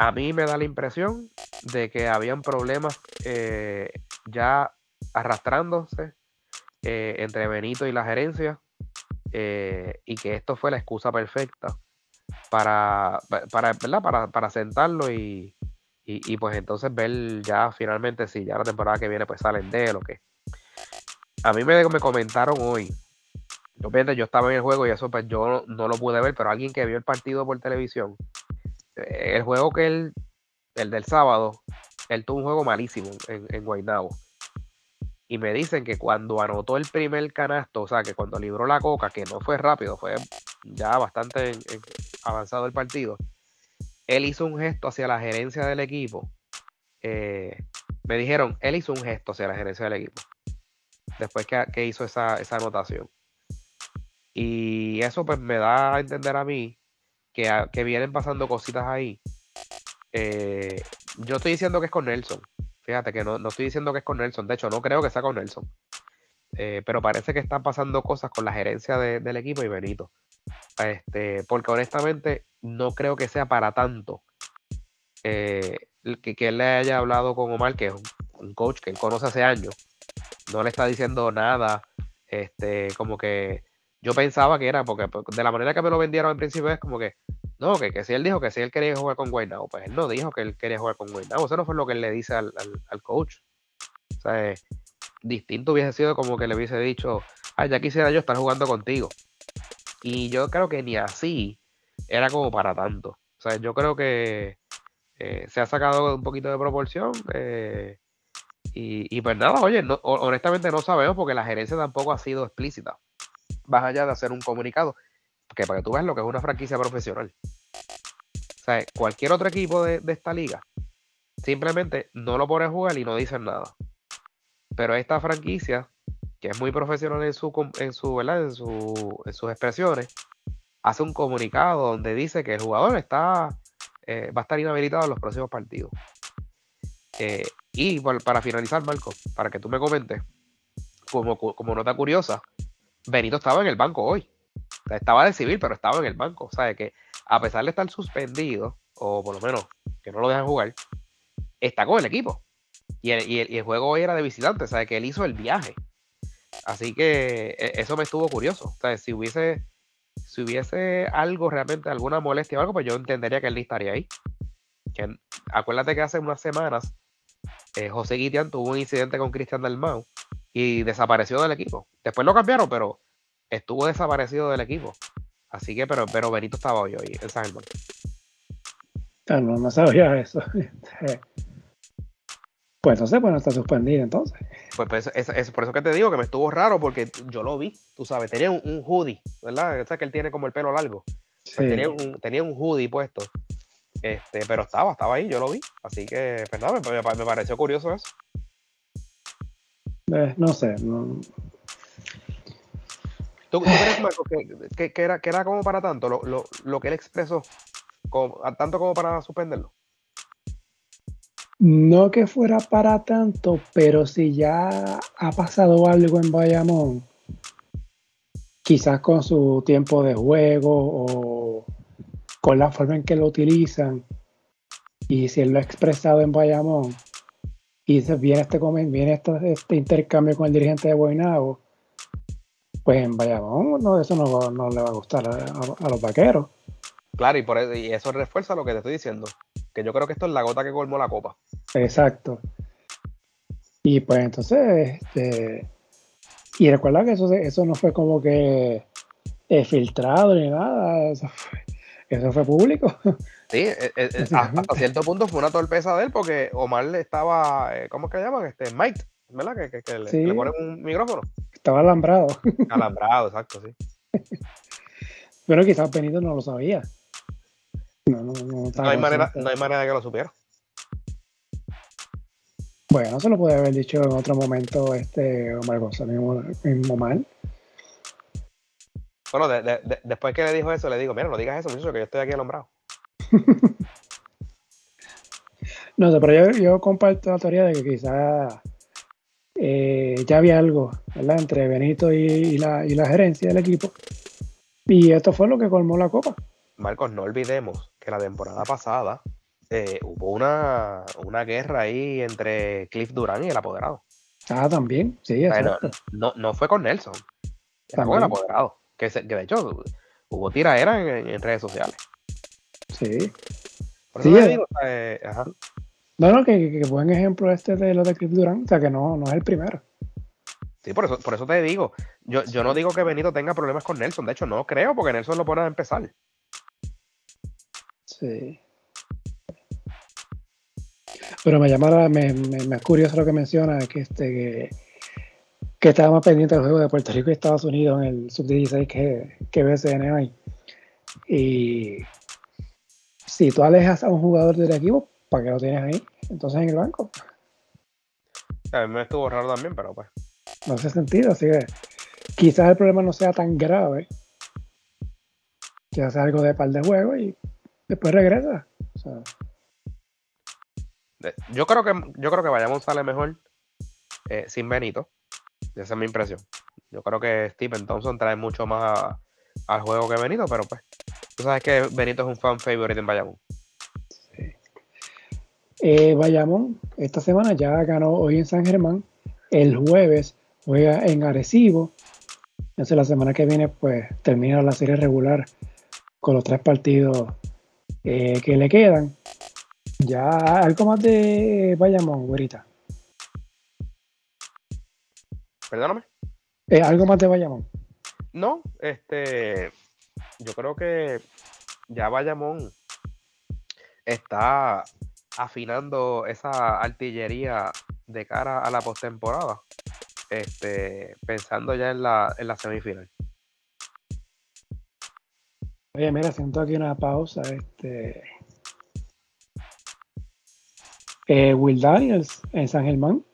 A: a mí me da la impresión de que habían problemas eh, ya arrastrándose eh, entre Benito y la gerencia eh, y que esto fue la excusa perfecta para, para, para, sentarlo y, pues entonces ver ya finalmente si ya la temporada que viene pues salen de lo que a mí me, me comentaron hoy obviamente yo estaba en el juego y eso pues yo no lo pude ver pero alguien que vio el partido por televisión el juego que él, el del sábado, él tuvo un juego malísimo en, en. Y me dicen que cuando anotó el primer canasto, o sea, que cuando libró la coca, que no fue rápido, fue ya bastante avanzado el partido, él hizo un gesto hacia la gerencia del equipo. Eh, me dijeron, él hizo un gesto hacia la gerencia del equipo. Después que, hizo esa, esa anotación. Y eso pues me da a entender a mí que, vienen pasando cositas ahí. Eh, yo estoy diciendo que es con Nelson. Fíjate que no, estoy diciendo que es con Nelson. De hecho, no creo que sea con Nelson. Eh, pero parece que están pasando cosas con la gerencia del equipo y Benito. Este, porque honestamente no creo que sea para tanto. Eh, que, que, él le haya hablado con Omar, que es un, coach que él conoce hace años. No le está diciendo nada. Este, como que yo pensaba que era, porque pues, de la manera que me lo vendieron al principio es como que, no, que, que si él dijo que si él quería jugar con Guaynabo, pues él no dijo que él quería jugar con Guaynabo, eso no fue lo que él le dice al, coach. O sea, distinto hubiese sido como que le hubiese dicho, ay, ya quisiera yo estar jugando contigo. Y yo creo que ni así era como para tanto. O sea, yo creo que eh, se ha sacado un poquito de proporción. Eh, y, pues nada, oye, honestamente no sabemos porque la gerencia tampoco ha sido explícita. Más allá de hacer un comunicado. Que para que tú veas lo que es una franquicia profesional. O sea, cualquier otro equipo de, esta liga simplemente no lo pone a jugar y no dicen nada. Pero esta franquicia, que es muy profesional en su, en su, ¿verdad? En, su, en sus expresiones, hace un comunicado donde dice que el jugador está eh, va a estar inhabilitado en los próximos partidos. Eh, y para finalizar, Marco, para que tú me comentes, como, como nota curiosa, Benito estaba en el banco hoy. estaba de civil, pero estaba en el banco. O que a pesar de estar suspendido, o por lo menos que no lo dejan jugar, está con el equipo. Y el, juego hoy era de visitante, o sea, que él hizo el viaje. Así que e, eso me estuvo curioso. Si hubiese, si hubiese algo realmente, alguna molestia o algo, pues yo entendería que él estaría ahí. Acuérdate que hace unas semanas eh, José Guitián tuvo un incidente con Cristian Dalmau y desapareció del equipo. Después lo cambiaron, pero estuvo desaparecido del equipo. Así que, pero, pero Benito estaba hoy, hoy en San Germán.
B: Ah, no, no sabía eso. Pues no sé, pues no está suspendido entonces.
A: Pues, pues es, por eso que te digo que me estuvo raro porque yo lo vi, tú sabes, tenía un, hoodie, ¿verdad? O sea, que él tiene como el pelo largo. Pues tenía, un, tenía un hoodie puesto. Este, pero estaba, estaba ahí, yo lo vi. Así que, pues nada, me, pareció curioso eso.
B: Eh, no sé, no.
A: ¿Tú, crees, Marco, que, que, era, que era como para tanto lo, lo, lo que él expresó, como, tanto como para suspenderlo?
B: No que fuera para tanto, pero si ya ha pasado algo en Bayamón, quizás con su tiempo de juego o con la forma en que lo utilizan, y si él lo ha expresado en Bayamón, y viene este, viene este, este intercambio con el dirigente de Guaynabo, pues en Bayamón no, eso no, le va a gustar a, los vaqueros.
A: Claro, y, por eso, y eso refuerza lo que te estoy diciendo que yo creo que esto es la gota que colmó la copa.
B: Exacto. Y pues entonces, este, y recuerda que eso, eso no fue como que eh, filtrado ni nada, eso fue, público.
A: Sí, eh, eh, hasta cierto punto fue una torpeza de él porque Omar le estaba, ¿cómo es que llaman? Este, Mike, ¿verdad? Que, le, ponen un micrófono.
B: Estaba alambrado.
A: Alambrado, exacto, sí.
B: Pero quizás Benito no lo sabía.
A: No, hay manera, no hay manera de que lo supiera.
B: Bueno, se lo puede haber dicho en otro momento este Omar González mismo mal.
A: Bueno, después que le dijo eso, le digo, mira, no digas eso, muchacho, que yo estoy aquí alumbrado.
B: no sé, pero yo, comparto la teoría de que quizás eh, ya había algo, ¿verdad? Entre Benito y, la, y la gerencia del equipo. Y esto fue lo que colmó la copa.
A: Marcos, no olvidemos que la temporada pasada eh, hubo una, guerra ahí entre Cliff Durán y el apoderado.
B: Ah, también, sí,
A: no, no, fue con Nelson, fue con el apoderado. Que, de hecho hubo tiraera en, en redes sociales.
B: Sí. Por eso digo, eh, No, no, que, buen ejemplo este de lo de Cliff Durán, o sea que no, no es el primero.
A: Sí, por eso, por eso te digo. Yo, yo no digo que Benito tenga problemas con Nelson. De hecho, no creo, porque Nelson lo pone a empezar.
B: Sí. Pero me llama, me, me, es curioso lo que menciona, que este que, estaba más pendiente del juego de Puerto Rico y Estados Unidos en el sub-16 que, que BCN hoy. Y si tú alejas a un jugador del equipo, ¿para qué lo tienes ahí? Entonces en el banco.
A: A mí me estuvo raro también, pero pues.
B: No hace sentido, así que quizás el problema no sea tan grave. Quizás sea algo de par de juego y después regresa.
A: Yo creo que yo creo que Bayamón sale mejor eh, sin Benito. Esa es mi impresión. Yo creo que Stephen Thompson trae mucho más al juego que Benito, pero pues tú sabes que Benito es un fan favorite en Bayamón. Sí.
B: Eh, Bayamón esta semana ya ganó hoy en San Germán. El jueves juega en Arecibo. Entonces la semana que viene pues termina la serie regular con los tres partidos eh, que le quedan. Ya algo más de Bayamón, güerita.
A: Perdóname.
B: Eh, algo más de Bayamón.
A: No, este. Yo creo que ya Bayamón está afinando esa artillería de cara a la postemporada, este, pensando ya en la, en la semifinal.
B: Oye, mira, siento aquí una pausa. Este. Eh, Will Daniels en San Germán.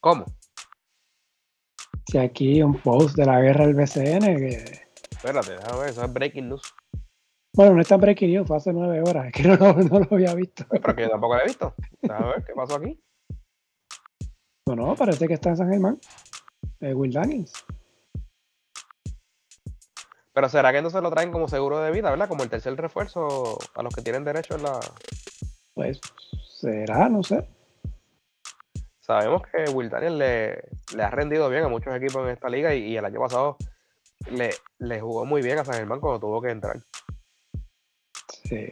A: ¿Cómo?
B: Si aquí un post de la guerra del BCN que.
A: Espérate, déjame ver, eso es breaking news.
B: Bueno, no está breaking news, fue hace nueve horas, es que no, no, lo había visto.
A: Pero que yo tampoco lo he visto. Déjame ver qué pasó aquí.
B: No, no, parece que está en San Germán. Eh, Will Daniels.
A: Pero será que no se lo traen como seguro de vida, ¿verdad? Como el tercer refuerzo a los que tienen derecho en la.
B: Pues será, no sé.
A: Sabemos que Will Daniel le, le ha rendido bien a muchos equipos en esta liga y, el año pasado le, le, jugó muy bien a San Germán cuando tuvo que entrar.
B: Sí.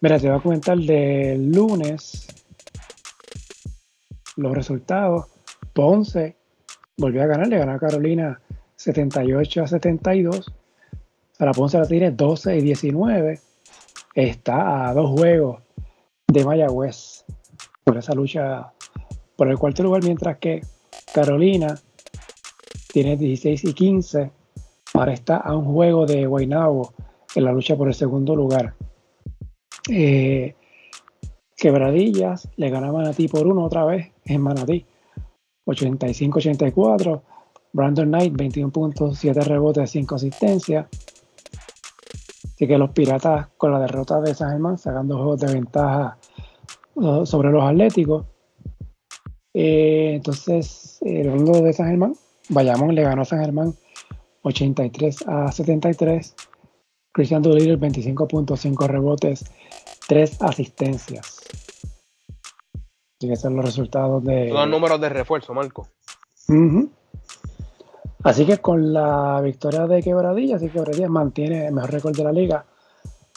B: Mira, te voy a comentar del lunes los resultados. Ponce volvió a ganar, le ganó a Carolina 78 a 72. Para Ponce la tiene 12 y 19. Está a dos juegos de Mayagüez por esa lucha por el cuarto lugar, mientras que Carolina tiene 16 y 15. Ahora está a un juego de Guaynabo en la lucha por el segundo lugar. Eh, Quebradillas le gana a Manatí por uno otra vez en Manatí. 85-84. Brandon Knight, 21 puntos, 7 rebotes, 5 asistencias. Así que los Piratas con la derrota de San Germán sacando juegos de ventaja uh, sobre los Atléticos. Eh, entonces, el mundo de San Germán, Bayamón le ganó a San Germán 83 a 73. Christian Doolittle 25.5 rebotes, 3 asistencias. Así que son los resultados de.
A: Son los números de refuerzo, Marco.
B: Así que con la victoria de Quebradilla, así que Quebradilla mantiene el mejor récord de la liga,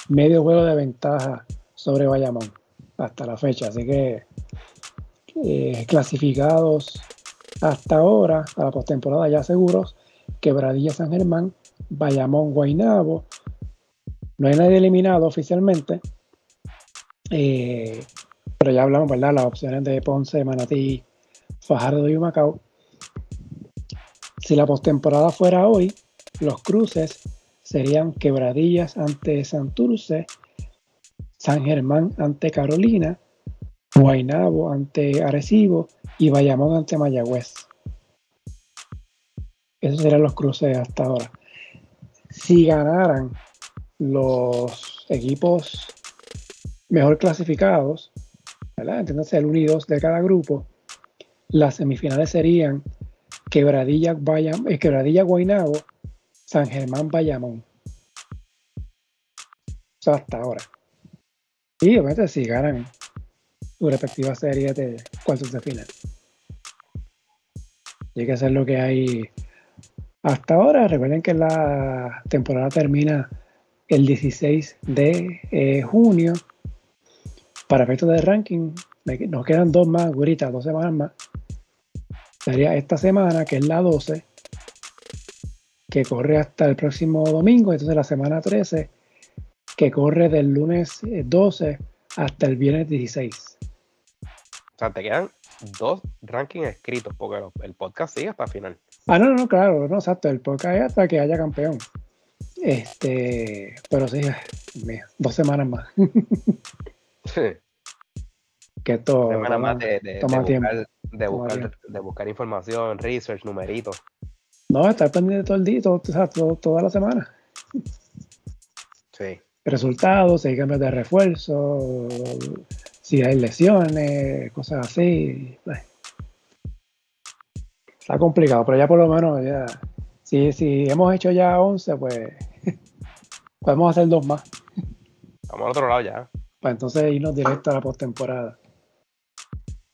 B: medio juego de ventaja sobre Bayamón hasta la fecha. Así que eh, clasificados hasta ahora a la postemporada ya seguros, Quebradilla San Germán, Bayamón Guainabo. No hay nadie eliminado oficialmente, eh, pero ya hablamos, ¿verdad? Las opciones de Ponce, Manatí, Fajardo y Macao si la postemporada fuera hoy, los cruces serían Quebradillas ante Santurce, San Germán ante Carolina, Guainabo ante Arecibo y Bayamón ante Mayagüez. Esos serían los cruces hasta ahora. Si ganaran los equipos mejor clasificados, ¿verdad? Entonces el 1 y 2 de cada grupo, las semifinales serían Quebradilla, Bayam, eh, Quebradilla Guaynabo, San Germán Bayamón. Eso hasta ahora. Y obviamente si ganan su respectiva serie de cuartos de final. Hay que hacer lo que hay hasta ahora. Recuerden que la temporada termina el 16 de eh, junio. Para efectos de ranking, nos quedan dos más, ahorita, dos semanas más sería esta semana, que es la 12, que corre hasta el próximo domingo, entonces la semana 13, que corre del lunes 12 eh, hasta el viernes 16.
A: O sea, te quedan dos rankings escritos, porque el podcast sigue hasta el final.
B: Ah, no, no, claro, no, exacto, el podcast es hasta que haya campeón. Este, pero sí, dos semanas más. sí. Que todo.
A: Semanas más de, toma tiempo de buscar, de buscar información, research, numeritos.
B: No, estar pendiente todo el día, toda la semana.
A: Sí.
B: Resultados, hay cambios de refuerzo, si hay lesiones, cosas así. Pues. Está complicado, pero ya por lo menos, ya, si, si hemos hecho ya 11, pues podemos hacer dos más.
A: Vamos al otro lado ya.
B: Para entonces irnos directo a la postemporada.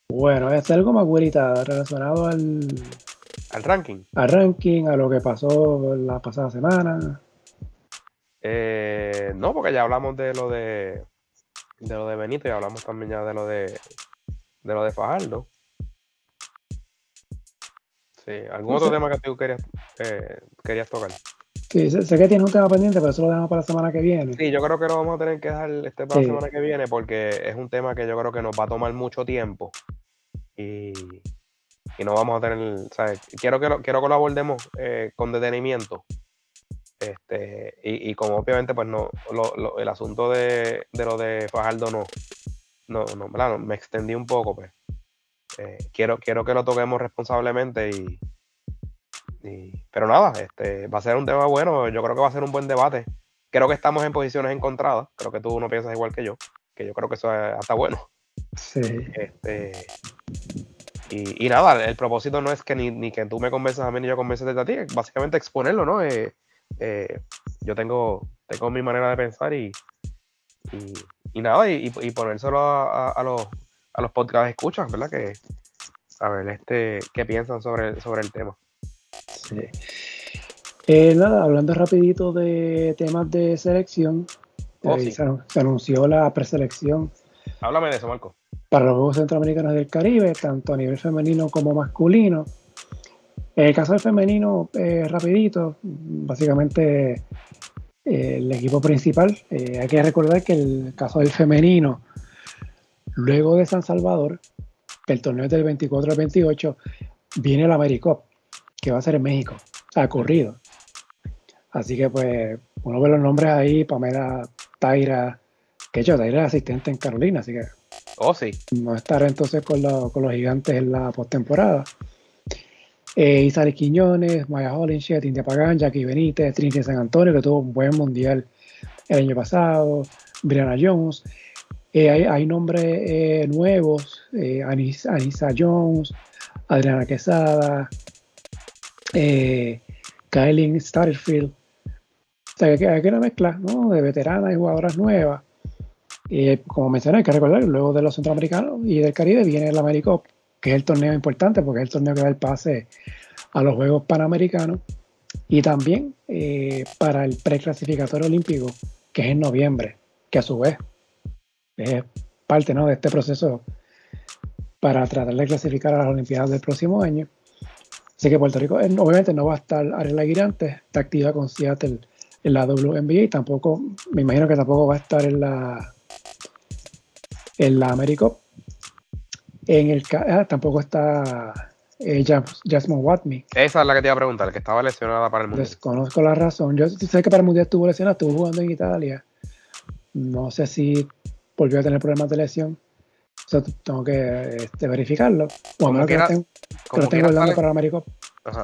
B: Bueno, es algo más güerita relacionado al,
A: al ranking.
B: Al ranking, a lo que pasó la pasada semana.
A: Eh, no, porque ya hablamos de lo de de lo de Benito y hablamos también ya de lo de de lo de Fajardo. Sí, ¿algún otro tema que tú querías, eh, querías tocar?
B: Sí, sé, que tiene un tema pendiente, pero eso lo dejamos para la semana que viene.
A: Sí, yo creo que lo vamos a tener que dejar este para la semana que viene porque es un tema que yo creo que nos va a tomar mucho tiempo y, no vamos a tener, ¿sabes? Quiero que lo, quiero que lo abordemos eh, con detenimiento. Este, y, como obviamente, pues no, el asunto de, lo de Fajardo no, no, no, me extendí un poco, pues. Eh, quiero, quiero que lo toquemos responsablemente y, pero nada, este va a ser un tema bueno, yo creo que va a ser un buen debate. Creo que estamos en posiciones encontradas, creo que tú no piensas igual que yo, que yo creo que eso es hasta bueno.
B: Sí.
A: Este, y, nada, el propósito no es que ni, que tú me convences a mí ni yo convences a ti, básicamente exponerlo, ¿no? Eh, eh, yo tengo, tengo mi manera de pensar y, y, nada, y, ponérselo a, a, los, a los podcasts escuchas, ¿verdad? Que, a ver, este, qué piensan sobre, sobre el tema.
B: Eh, nada, hablando rapidito de temas de selección, oh, eh, se, anunció la preselección.
A: Háblame de eso, Marco.
B: Para los Juegos Centroamericanos del Caribe, tanto a nivel femenino como masculino. En el caso del femenino, eh, rapidito, básicamente el equipo principal, hay que recordar que el caso del femenino, luego de San Salvador, el torneo es del 24 al 28, viene el AmeriCup que va a ser en México, o sea, corrido. Así que pues uno ve los nombres ahí, Pamela Taira, que yo, Taira es asistente en Carolina, así que...
A: Oh, sí.
B: No estará entonces con, con los gigantes en la postemporada. Eh, Quiñones, Maya Holinshed, India Pagán, Jackie Benítez, Trinity San Antonio, que tuvo un buen mundial el año pasado, Brianna Jones. Eh, hay, nombres eh, nuevos, eh, Anisa Jones, Adriana Quesada, eh, Kylie Starfield. O sea, que hay una mezcla ¿no? de veteranas y jugadoras nuevas. Como mencioné, hay que recordar, luego de los centroamericanos y del Caribe viene el Americop, que es el torneo importante porque es el torneo que da el pase a los Juegos Panamericanos y también eh, para el preclasificatorio olímpico, que es en noviembre, que a su vez es parte ¿no? de este proceso para tratar de clasificar a las Olimpiadas del próximo año. Así que Puerto Rico obviamente no va a estar Ariel Aguirante, está activa con Seattle en la WNBA y tampoco, me imagino que tampoco va a estar en la en la Américo. En el ah, tampoco está eh, Jasmine Watney.
A: Esa es la que te iba a preguntar, que estaba lesionada para el Mundial.
B: Desconozco la razón. Yo sé que para el Mundial estuvo lesionada, estuvo jugando en Italia. No sé si volvió a tener problemas de lesión tengo que este, verificarlo. O menos que, lo tengo salen, para América.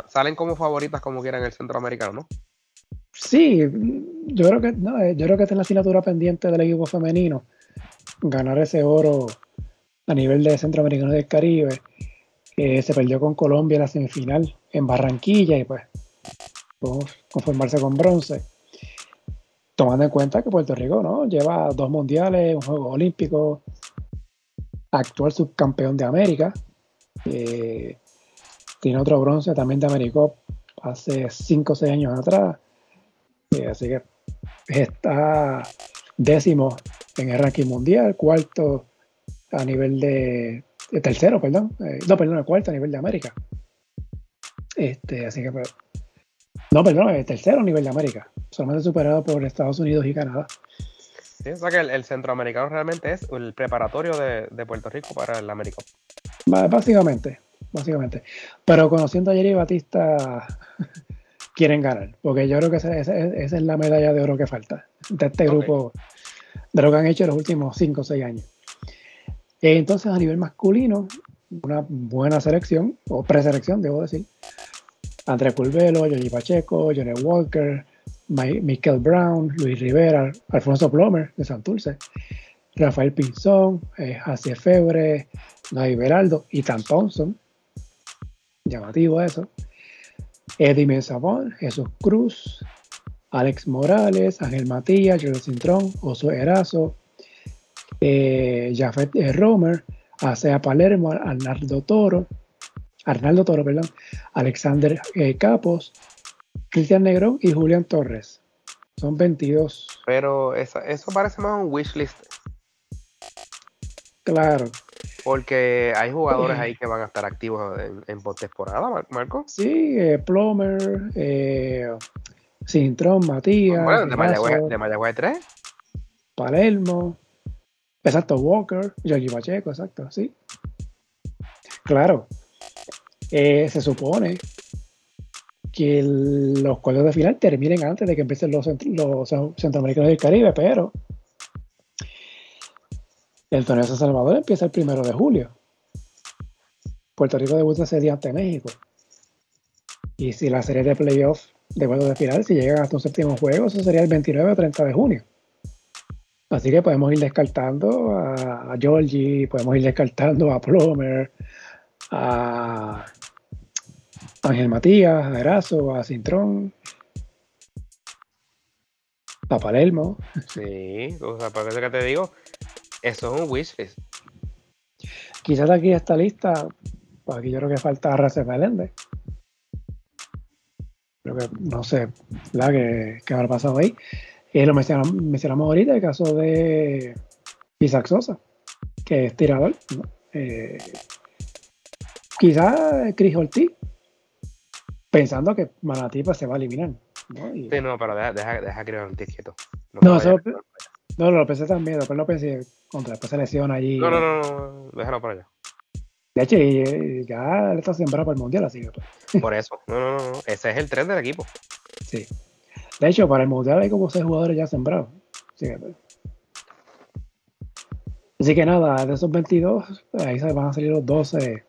A: salen como favoritas como quieran el centroamericano, ¿no?
B: Sí, yo creo que no, eh, yo creo que esta es la asignatura pendiente del equipo femenino. Ganar ese oro a nivel de centroamericano del Caribe. se perdió con Colombia en la semifinal en Barranquilla y pues conformarse con bronce. Tomando en cuenta que Puerto Rico ¿no? lleva dos mundiales, un juego olímpico, actual subcampeón de América. Eh, tiene otro bronce también de Americop hace 5 o 6 años atrás. Eh, así que está décimo en el ranking mundial, cuarto a nivel de, tercero, perdón. Eh, no, perdón, el cuarto a nivel de América. Este, así que pues, no, perdón, el tercero a nivel de América, solamente superado por Estados Unidos y Canadá.
A: Sí, o sea que el, centroamericano realmente es el preparatorio de, Puerto Rico para el América.
B: Básicamente, básicamente. Pero conociendo a Jerry Batista, quieren ganar, porque yo creo que esa, es la medalla de oro que falta de este grupo, de lo que han hecho en los últimos 5 o 6 años. Entonces, a nivel masculino, una buena selección, o preselección, debo decir. André Curvelo, Johnny Pacheco, Johnny Walker, Michael Brown, Luis Rivera, Alfonso Plomer de Santurce, Rafael Pinzón, eh, Febre, Navi Beraldo y Tan Thompson. Llamativo eso. Eddie Mensabón, Jesús Cruz, Alex Morales, Ángel Matías, Jorge Cintrón, Oso Erazo, eh, Jafet Romer, Asea Palermo, Arnaldo Toro, Arnaldo Toro, perdón, Alexander eh, Capos, Cristian Negro y Julián Torres. Son 22.
A: Pero eso, parece más un wish list.
B: Claro.
A: Porque hay jugadores ahí que van a estar activos en, en postemporada, Marco.
B: Sí, eh, Plomer, eh, Cintrón, Matías.
A: Bueno, de Mayagüez, de Mayagüez 3.
B: Palermo. Exacto, Walker, Yogi Pacheco, exacto, sí. Claro, eh, se supone que los cuadros de final terminen antes de que empiecen los, los centroamericanos del Caribe, pero el torneo de San Salvador empieza el primero de julio. Puerto Rico debuta ese día ante México. Y si la serie de playoffs de cuartos de final, si llegan hasta un séptimo juego, eso sería el 29 o 30 de junio. Así que podemos ir descartando a, Georgie, podemos ir descartando a Plomer, a Ángel Matías, a Erazo, a Cintrón, a Palermo.
A: Sí, o sea, por eso que te digo, eso es un wishlist.
B: Quizás aquí esta lista, pues aquí yo creo que falta a Racer Meléndez. Creo que, no sé, la que, que habrá pasado ahí. Y lo mencionamos, mencionamos ahorita el caso de Isaac Sosa, que es tirador. Eh, quizás Chris Ortiz, pensando que Manatí pues, se va a eliminar. ¿no?
A: sí, no, pero deja, deja, deja Chris Ortiz quieto.
B: No, no, eso, no, lo pensé también, después lo pensé contra, después se lesiona allí.
A: No, no, no, no, déjalo por allá.
B: De hecho, ya está sembrado para el mundial, así que.
A: Pues. Por eso, no, no, no, ese es el tren del equipo.
B: Sí. De hecho, para el mundial hay como seis jugadores ya sembrados. Así que, nada, de esos 22, ahí se van a salir los 12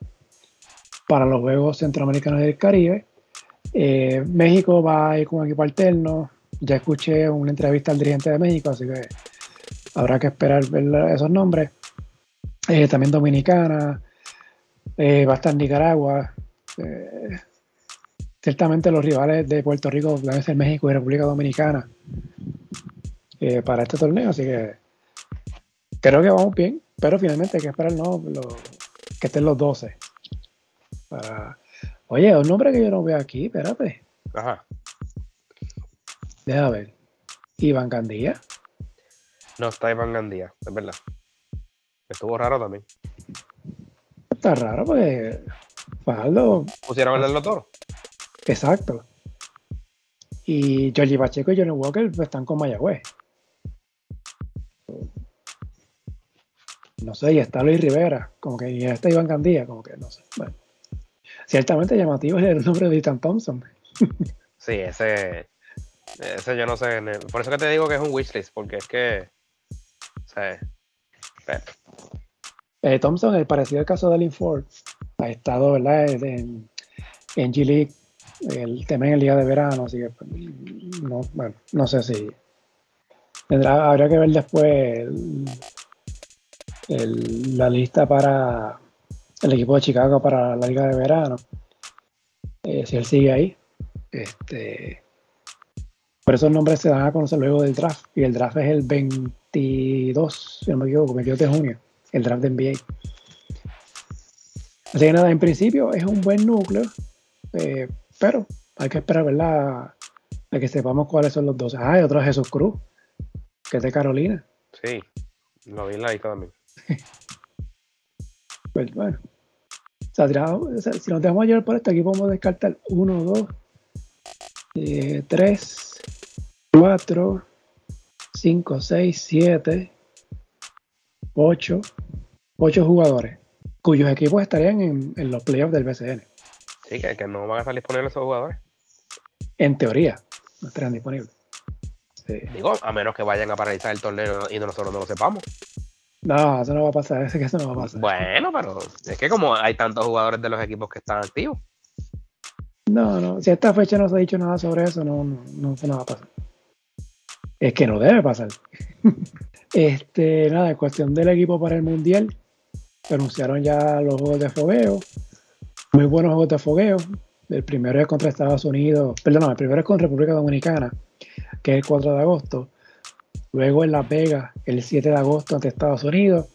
B: para los Juegos Centroamericanos del Caribe. Eh, México va a ir con equipo alterno. Ya escuché una entrevista al dirigente de México, así que habrá que esperar ver esos nombres. Eh, también Dominicana, eh, va a estar Nicaragua. Eh, ciertamente los rivales de Puerto Rico van a ser México y República Dominicana para este torneo, así que creo que vamos bien, pero finalmente hay que esperar no, que estén los 12. Para... Oye, un nombre que yo no veo aquí, espérate. Ajá. Deja ver. Iván Gandía.
A: No está Iván Gandía, es verdad. Estuvo raro también.
B: Está raro porque Fajardo.
A: ¿Pusieron el toro?
B: Exacto. Y Georgie Pacheco y Johnny Walker pues, están con Mayagüez. No sé, y está Luis Rivera, como que y está Iván Gandía, como que no sé. Bueno, ciertamente llamativo es el nombre de Ethan Thompson.
A: sí, ese, ese yo no sé. Por eso que te digo que es un wishlist, porque es que
B: eh, Thompson, el parecido al caso de Lynn Ford, ha estado ¿verdad? en, en G-League, el tema en el día de verano, así que pues, no, bueno, no sé si tendrá, habría que ver después la lista para el equipo de Chicago para la liga de verano. Eh, si él sigue ahí. Este, por esos nombres se dan a conocer luego del draft. Y el draft es el 20 22, si no me equivoco, 22 de junio, el draft de NBA. Así que nada, en principio es un buen núcleo, eh, pero hay que esperar, ¿verdad? A que sepamos cuáles son los dos. Ah, hay otro Jesús Cruz, que es de Carolina.
A: Sí, lo vi en la lista también.
B: pues bueno. si nos dejamos llevar por esto, aquí podemos descartar 1, 2, 3, 4, 5, 6, 7, 8, 8 jugadores cuyos equipos estarían en, los playoffs del BCN.
A: Sí, que, no van a estar disponibles esos jugadores.
B: En teoría, no estarían disponibles.
A: Digo, a menos que vayan a paralizar el torneo y nosotros no lo sepamos.
B: No, eso no va a pasar, ese que eso no va a pasar.
A: Bueno, pero es que como hay tantos jugadores de los equipos que están activos.
B: No, no, si a esta fecha no se ha dicho nada sobre eso, no, no, no, no va a pasar es que no debe pasar. este, nada, en cuestión del equipo para el Mundial, anunciaron ya los juegos de fogueo. Muy buenos juegos de fogueo. El primero es contra Estados Unidos, perdón, el primero es con República Dominicana, que es el 4 de agosto. Luego en Las Vegas, el 7 de agosto ante Estados Unidos.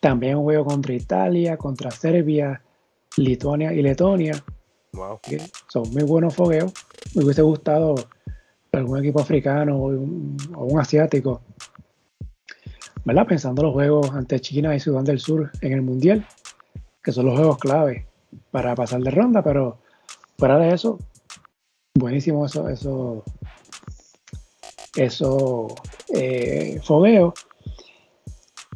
B: También un juego contra Italia, contra Serbia, Lituania y Letonia.
A: Wow.
B: Son muy buenos fogueos. Me hubiese gustado algún equipo africano o un, asiático, ¿verdad? Pensando los juegos ante China y Sudán del Sur en el Mundial, que son los juegos clave para pasar de ronda, pero fuera de eso, buenísimo eso, eso esos eh, fogueos.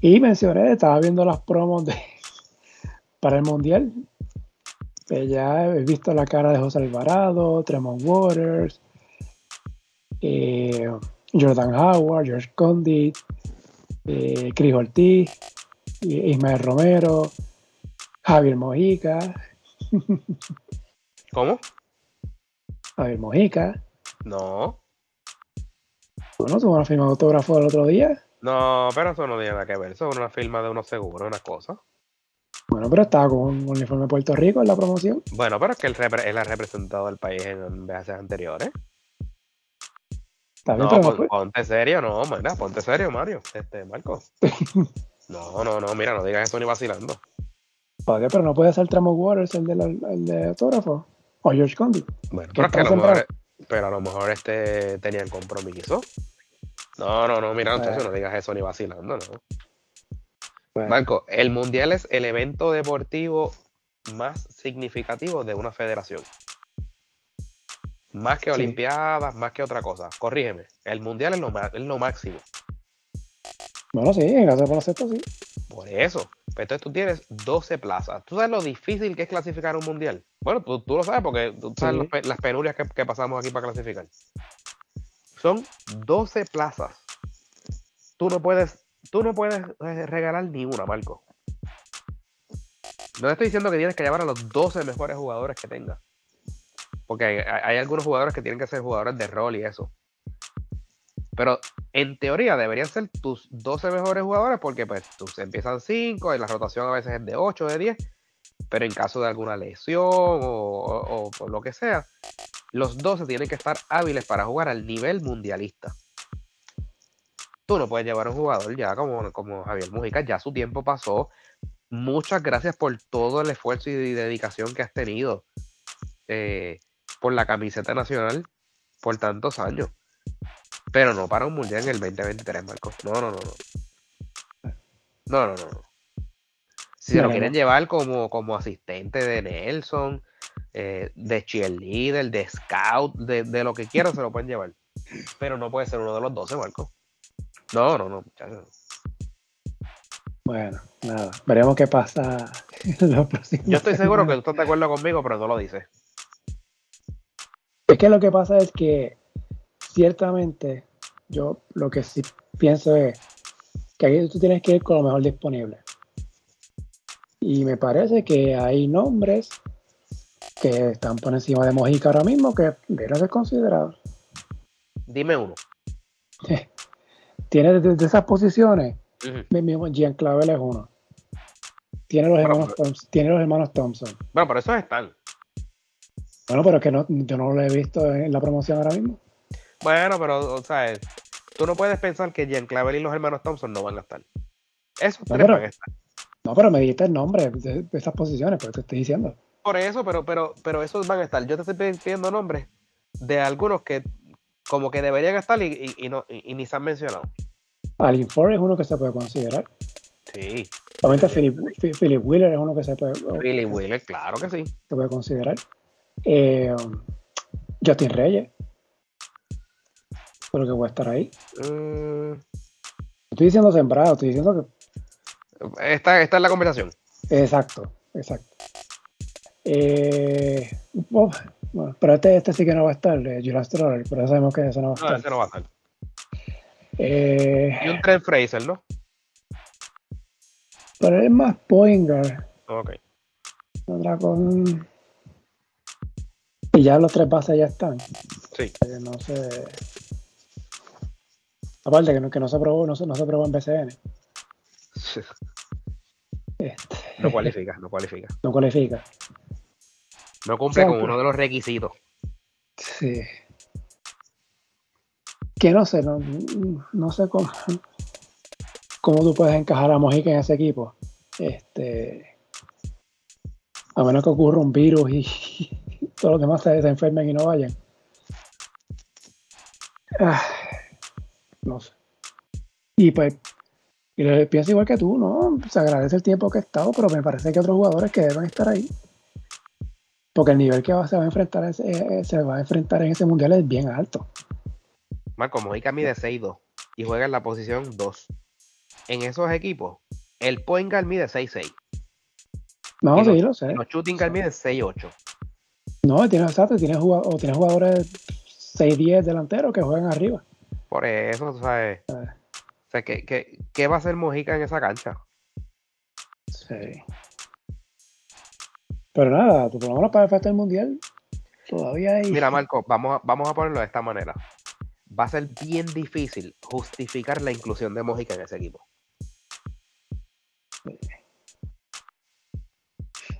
B: Y mencioné, estaba viendo las promos de, para el Mundial. Eh, ya he visto la cara de José Alvarado, Tremont Waters, eh, Jordan Howard, George Condit, Chris Ortiz, Ismael Romero, Javier Mojica.
A: ¿Cómo?
B: Javier Mojica.
A: No.
B: Bueno, tuvo una firma de autógrafo el otro día.
A: No, pero eso no tiene nada que ver. Eso es una firma de unos seguros, una cosa.
B: Bueno, pero estaba con un uniforme de Puerto Rico en la promoción.
A: Bueno, pero es que él, él ha representado al país en veces anteriores. no, ponte serio, no, mira, ponte serio, Mario. Este, Marco. no, no, no, mira, no digas eso ni vacilando.
B: Padre, pero no puede ser Tramo Waters el de, el de autógrafo. O George Condi.
A: Bueno, pero, que a lo mejor, pero a lo mejor este tenían compromiso. No, no, no, mira, entonces no digas eso ni vacilando, no. Marco, el mundial es el evento deportivo más significativo de una federación. Más que Olimpiadas, más que otra cosa. Corrígeme. El mundial es lo, es lo máximo.
B: Bueno, sí, en caso de baloncesto sí.
A: Por eso. Pero entonces tú tienes 12 plazas. ¿Tú sabes lo difícil que es clasificar un mundial? Bueno, tú, lo sabes porque tú sabes las penurias que, que, pasamos aquí para clasificar. Son 12 plazas. Tú no puedes, tú no puedes eh, regalar ni una, Marco. No te estoy diciendo que tienes que llevar a los 12 mejores jugadores que tengas. Porque hay, hay algunos jugadores que tienen que ser jugadores de rol y eso. Pero en teoría deberían ser tus 12 mejores jugadores porque pues tus empiezan 5 y la rotación a veces es de 8 de 10. Pero en caso de alguna lesión o, lo que sea, los 12 tienen que estar hábiles para jugar al nivel mundialista. Tú no puedes llevar a un jugador ya como, como Javier Mujica, ya su tiempo pasó. Muchas gracias por todo el esfuerzo y dedicación que has tenido eh, por la camiseta nacional por tantos años. Pero no para un mundial en el 2023, Marcos. No, no, no, no. No, no, no. Si se lo quieren llevar como, como asistente de Nelson, eh, de cheerleader, de scout, de, lo que quieran, se lo pueden llevar. Pero no puede ser uno de los 12, Marcos. No, no, no, muchachos.
B: Bueno, nada, veremos qué pasa
A: en los próximos. Yo estoy seguro que tú estás de acuerdo conmigo, pero no lo dices.
B: Es que lo que pasa es que ciertamente yo lo que sí pienso es que aquí tú tienes que ir con lo mejor disponible. Y me parece que hay nombres que están por encima de Mojica ahora mismo que deben ser considerados.
A: Dime uno.
B: Tiene de, esas posiciones, uh mismo Jean Clavel es uno. Tiene los, hermanos, Thompson, tiene los hermanos Thompson.
A: Bueno, por eso están.
B: Bueno, pero es que no, yo no lo he visto en la promoción ahora mismo.
A: Bueno, pero, o sea, tú no puedes pensar que Jean Clavel y los hermanos Thompson no van a estar. Esos no, tres van a estar.
B: No, pero me dijiste el nombre de, esas posiciones, pero te estoy diciendo.
A: Por eso, pero, pero, pero esos van a estar. Yo te estoy pidiendo nombres de algunos que como que deberían estar y, no, y, ni se han mencionado.
B: Alin Ford es uno que se puede considerar.
A: Sí.
B: Obviamente Philip, Philip, Wheeler es uno que se puede.
A: Philip Wheeler, claro que sí.
B: Se puede considerar. Eh, Justin Reyes. Pero que voy a estar ahí. Mm. Estoy diciendo sembrado, estoy diciendo
A: que. Esta, esta es la conversación.
B: Exacto, exacto. Eh, oh, bueno, pero este, este sí que no va a estar, eh, Julian Stroller, pero sabemos que ese no va a estar.
A: No, ese no va a estar.
B: Eh,
A: y un Trent Fraser, ¿no?
B: Pero es más Poinger.
A: Ok.
B: Otra con. Y ya los tres bases ya están.
A: Sí.
B: Eh, no sé. Aparte que no, que no se probó, no se, no se probó en BCN.
A: Este, no cualifica, no cualifica.
B: No cualifica.
A: No cumple con uno de los requisitos.
B: Sí. Que no sé, no, no sé cómo, cómo tú puedes encajar a Mojica en ese equipo. Este, a menos que ocurra un virus y, todos los demás se, enfermen y no vayan. Ah, no sé. Y pues, y pienso igual que tú, ¿no? Se agradece el tiempo que he estado, pero me parece que otros jugadores que deben estar ahí. Porque el nivel que se va a enfrentar eh, se va a enfrentar en ese mundial es bien alto.
A: Marco Mojica mide 6'2 y juega en la posición 2. En esos equipos, el point guard mide 6'6.
B: No,
A: Y
B: sí,
A: los-
B: lo sé.
A: Los shooting guard miden 6'8.
B: No, tiene exacto, tiene jugadores, o tiene jugadores 6-10 delanteros que juegan arriba.
A: Por eso, tú sabes.
B: Ah.
A: O sea, ¿qué, qué, qué va a hacer Mojica en esa cancha?
B: Sí. Pero nada, lo menos para el Festival Mundial todavía hay.
A: Mira, Marco, vamos a, vamos a ponerlo de esta manera. Va a ser bien difícil justificar la inclusión de Mojica en ese equipo.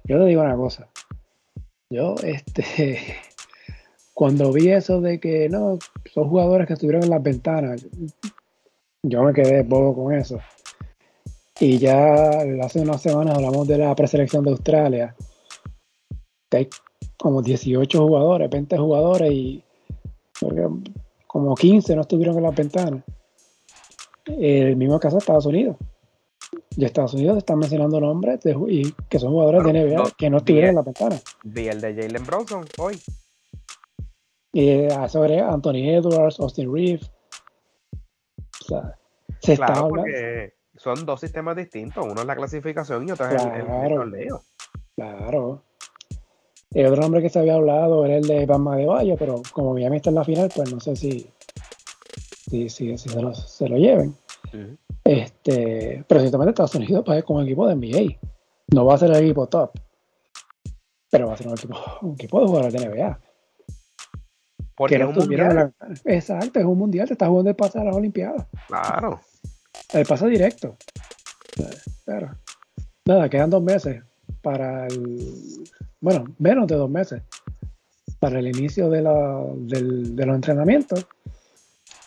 B: Yo te digo una cosa. Yo, este, cuando vi eso de que no, son jugadores que estuvieron en las ventanas, yo me quedé bobo con eso. Y ya hace unas semanas hablamos de la preselección de Australia. Que hay como 18 jugadores, 20 jugadores y como 15 no estuvieron en las ventanas. El mismo caso de Estados Unidos. Y Estados Unidos están mencionando nombres de y que son jugadores de NBA
A: no,
B: que no estuvieron en las ventanas.
A: Vi el de Jalen Bronson hoy.
B: Y eso agrega Anthony Edwards, Austin Reeves. O sea, se está hablando.
A: porque son dos sistemas distintos. Uno es la clasificación y otro es el- el, torneo.
B: Claro. El otro nombre que se había hablado era el de Bama de Valle, pero como Miami está en la final, pues no sé si, si, si- si se, lo, se lo lleven. Este, pero ciertamente Estados Unidos pues, es como equipo de NBA. No va a ser el equipo top, pero va a ser un equipo, un equipo de jugadores de NBA.
A: Porque
B: que
A: es
B: no
A: un
B: estuvieron en
A: mundial.
B: la- Exacto, es un mundial, te está jugando el pase a las Olimpiadas.
A: Claro.
B: El pase directo. Pero, nada, quedan dos meses para el. Bueno, menos de dos meses para el inicio de, la, del- de los entrenamientos.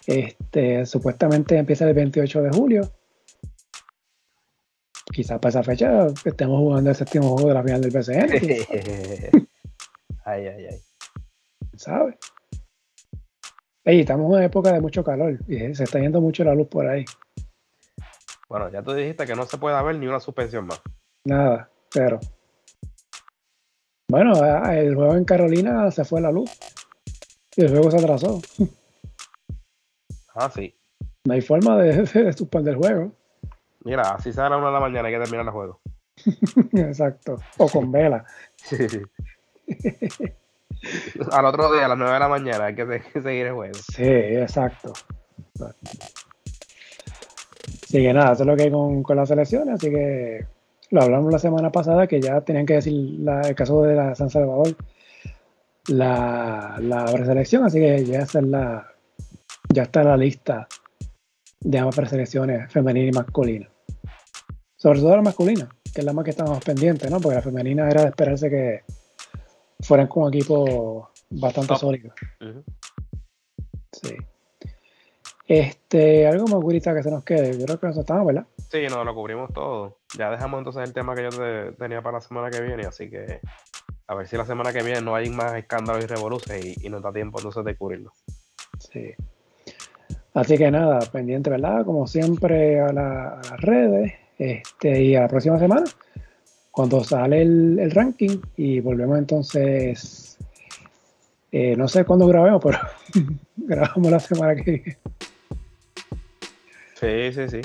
B: Este, supuestamente empieza el 28 de julio. Quizás para esa fecha estemos jugando el séptimo juego de la final del BCN,
A: ay, ay, ay.
B: sabe. Ey, estamos en una época de mucho calor y se está yendo mucho la luz por ahí.
A: Bueno, ya tú dijiste que no se puede haber ni una suspensión más.
B: Nada, cero. Bueno, el juego en Carolina se fue la luz. Y el juego se atrasó.
A: Ah, sí.
B: No hay forma de, de suspender el juego.
A: Mira, así sea a la una de la mañana hay que terminar el juego.
B: Exacto. O con vela.
A: Al otro día, a las 9 de la mañana, hay que se- que seguir el juego.
B: Sí, exacto. Así que nada, eso es lo que hay con, con las selecciones. Así que lo hablamos la semana pasada que ya tenían que decir el caso de la San Salvador, la, la preselección. Así que ya está la, ya está la lista de ambas preselecciones femenina y masculina. Sobre todo la masculina, que es la más que estamos pendientes, ¿no? Porque la femenina era de esperarse que fueran con un equipo bastante
A: Top.
B: sólido. Sí. Este, algo más curita que se nos quede. Yo creo que eso estamos, ¿verdad?
A: Sí, no, lo cubrimos todo. Ya dejamos entonces el tema que yo te- tenía para la semana que viene, así que a ver si la semana que viene no hay más escándalos y revoluciones y, y nos da tiempo entonces de cubrirlo.
B: Sí. Así que nada, pendiente, ¿verdad? Como siempre a, la- a las redes. Este, y a la próxima semana, cuando sale el, el ranking, y volvemos entonces. eh, no sé cuándo grabemos, pero grabamos la semana que viene.
A: Sí, sí, sí.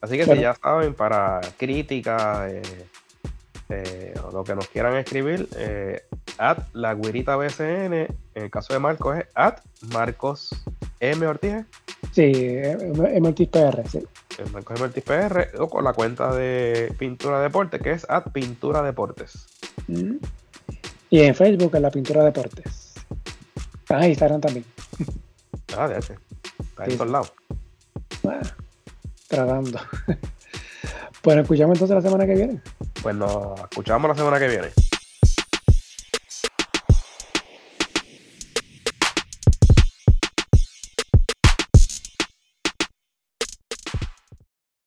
A: Así que
B: Bueno.
A: si ya saben, para críticas, eh, eh, o lo que nos quieran escribir, at la guirita BCN, en el caso de Marcos es at Marcos M. Ortiz, ¿eh?
B: Sí, eh, MLTPR, sí.
A: el Marcos M. Ortiz PR, o con la cuenta de Pintura Deportes, que es at Pintura Deportes.
B: Mm. Y en Facebook, en la pintura deportes. Ah, Instagram también.
A: Ah, de. Está en
B: Sí.
A: todos lados.
B: Bueno, tratando. Pues nos escuchamos entonces la semana que viene.
A: Pues nos escuchamos la semana que viene.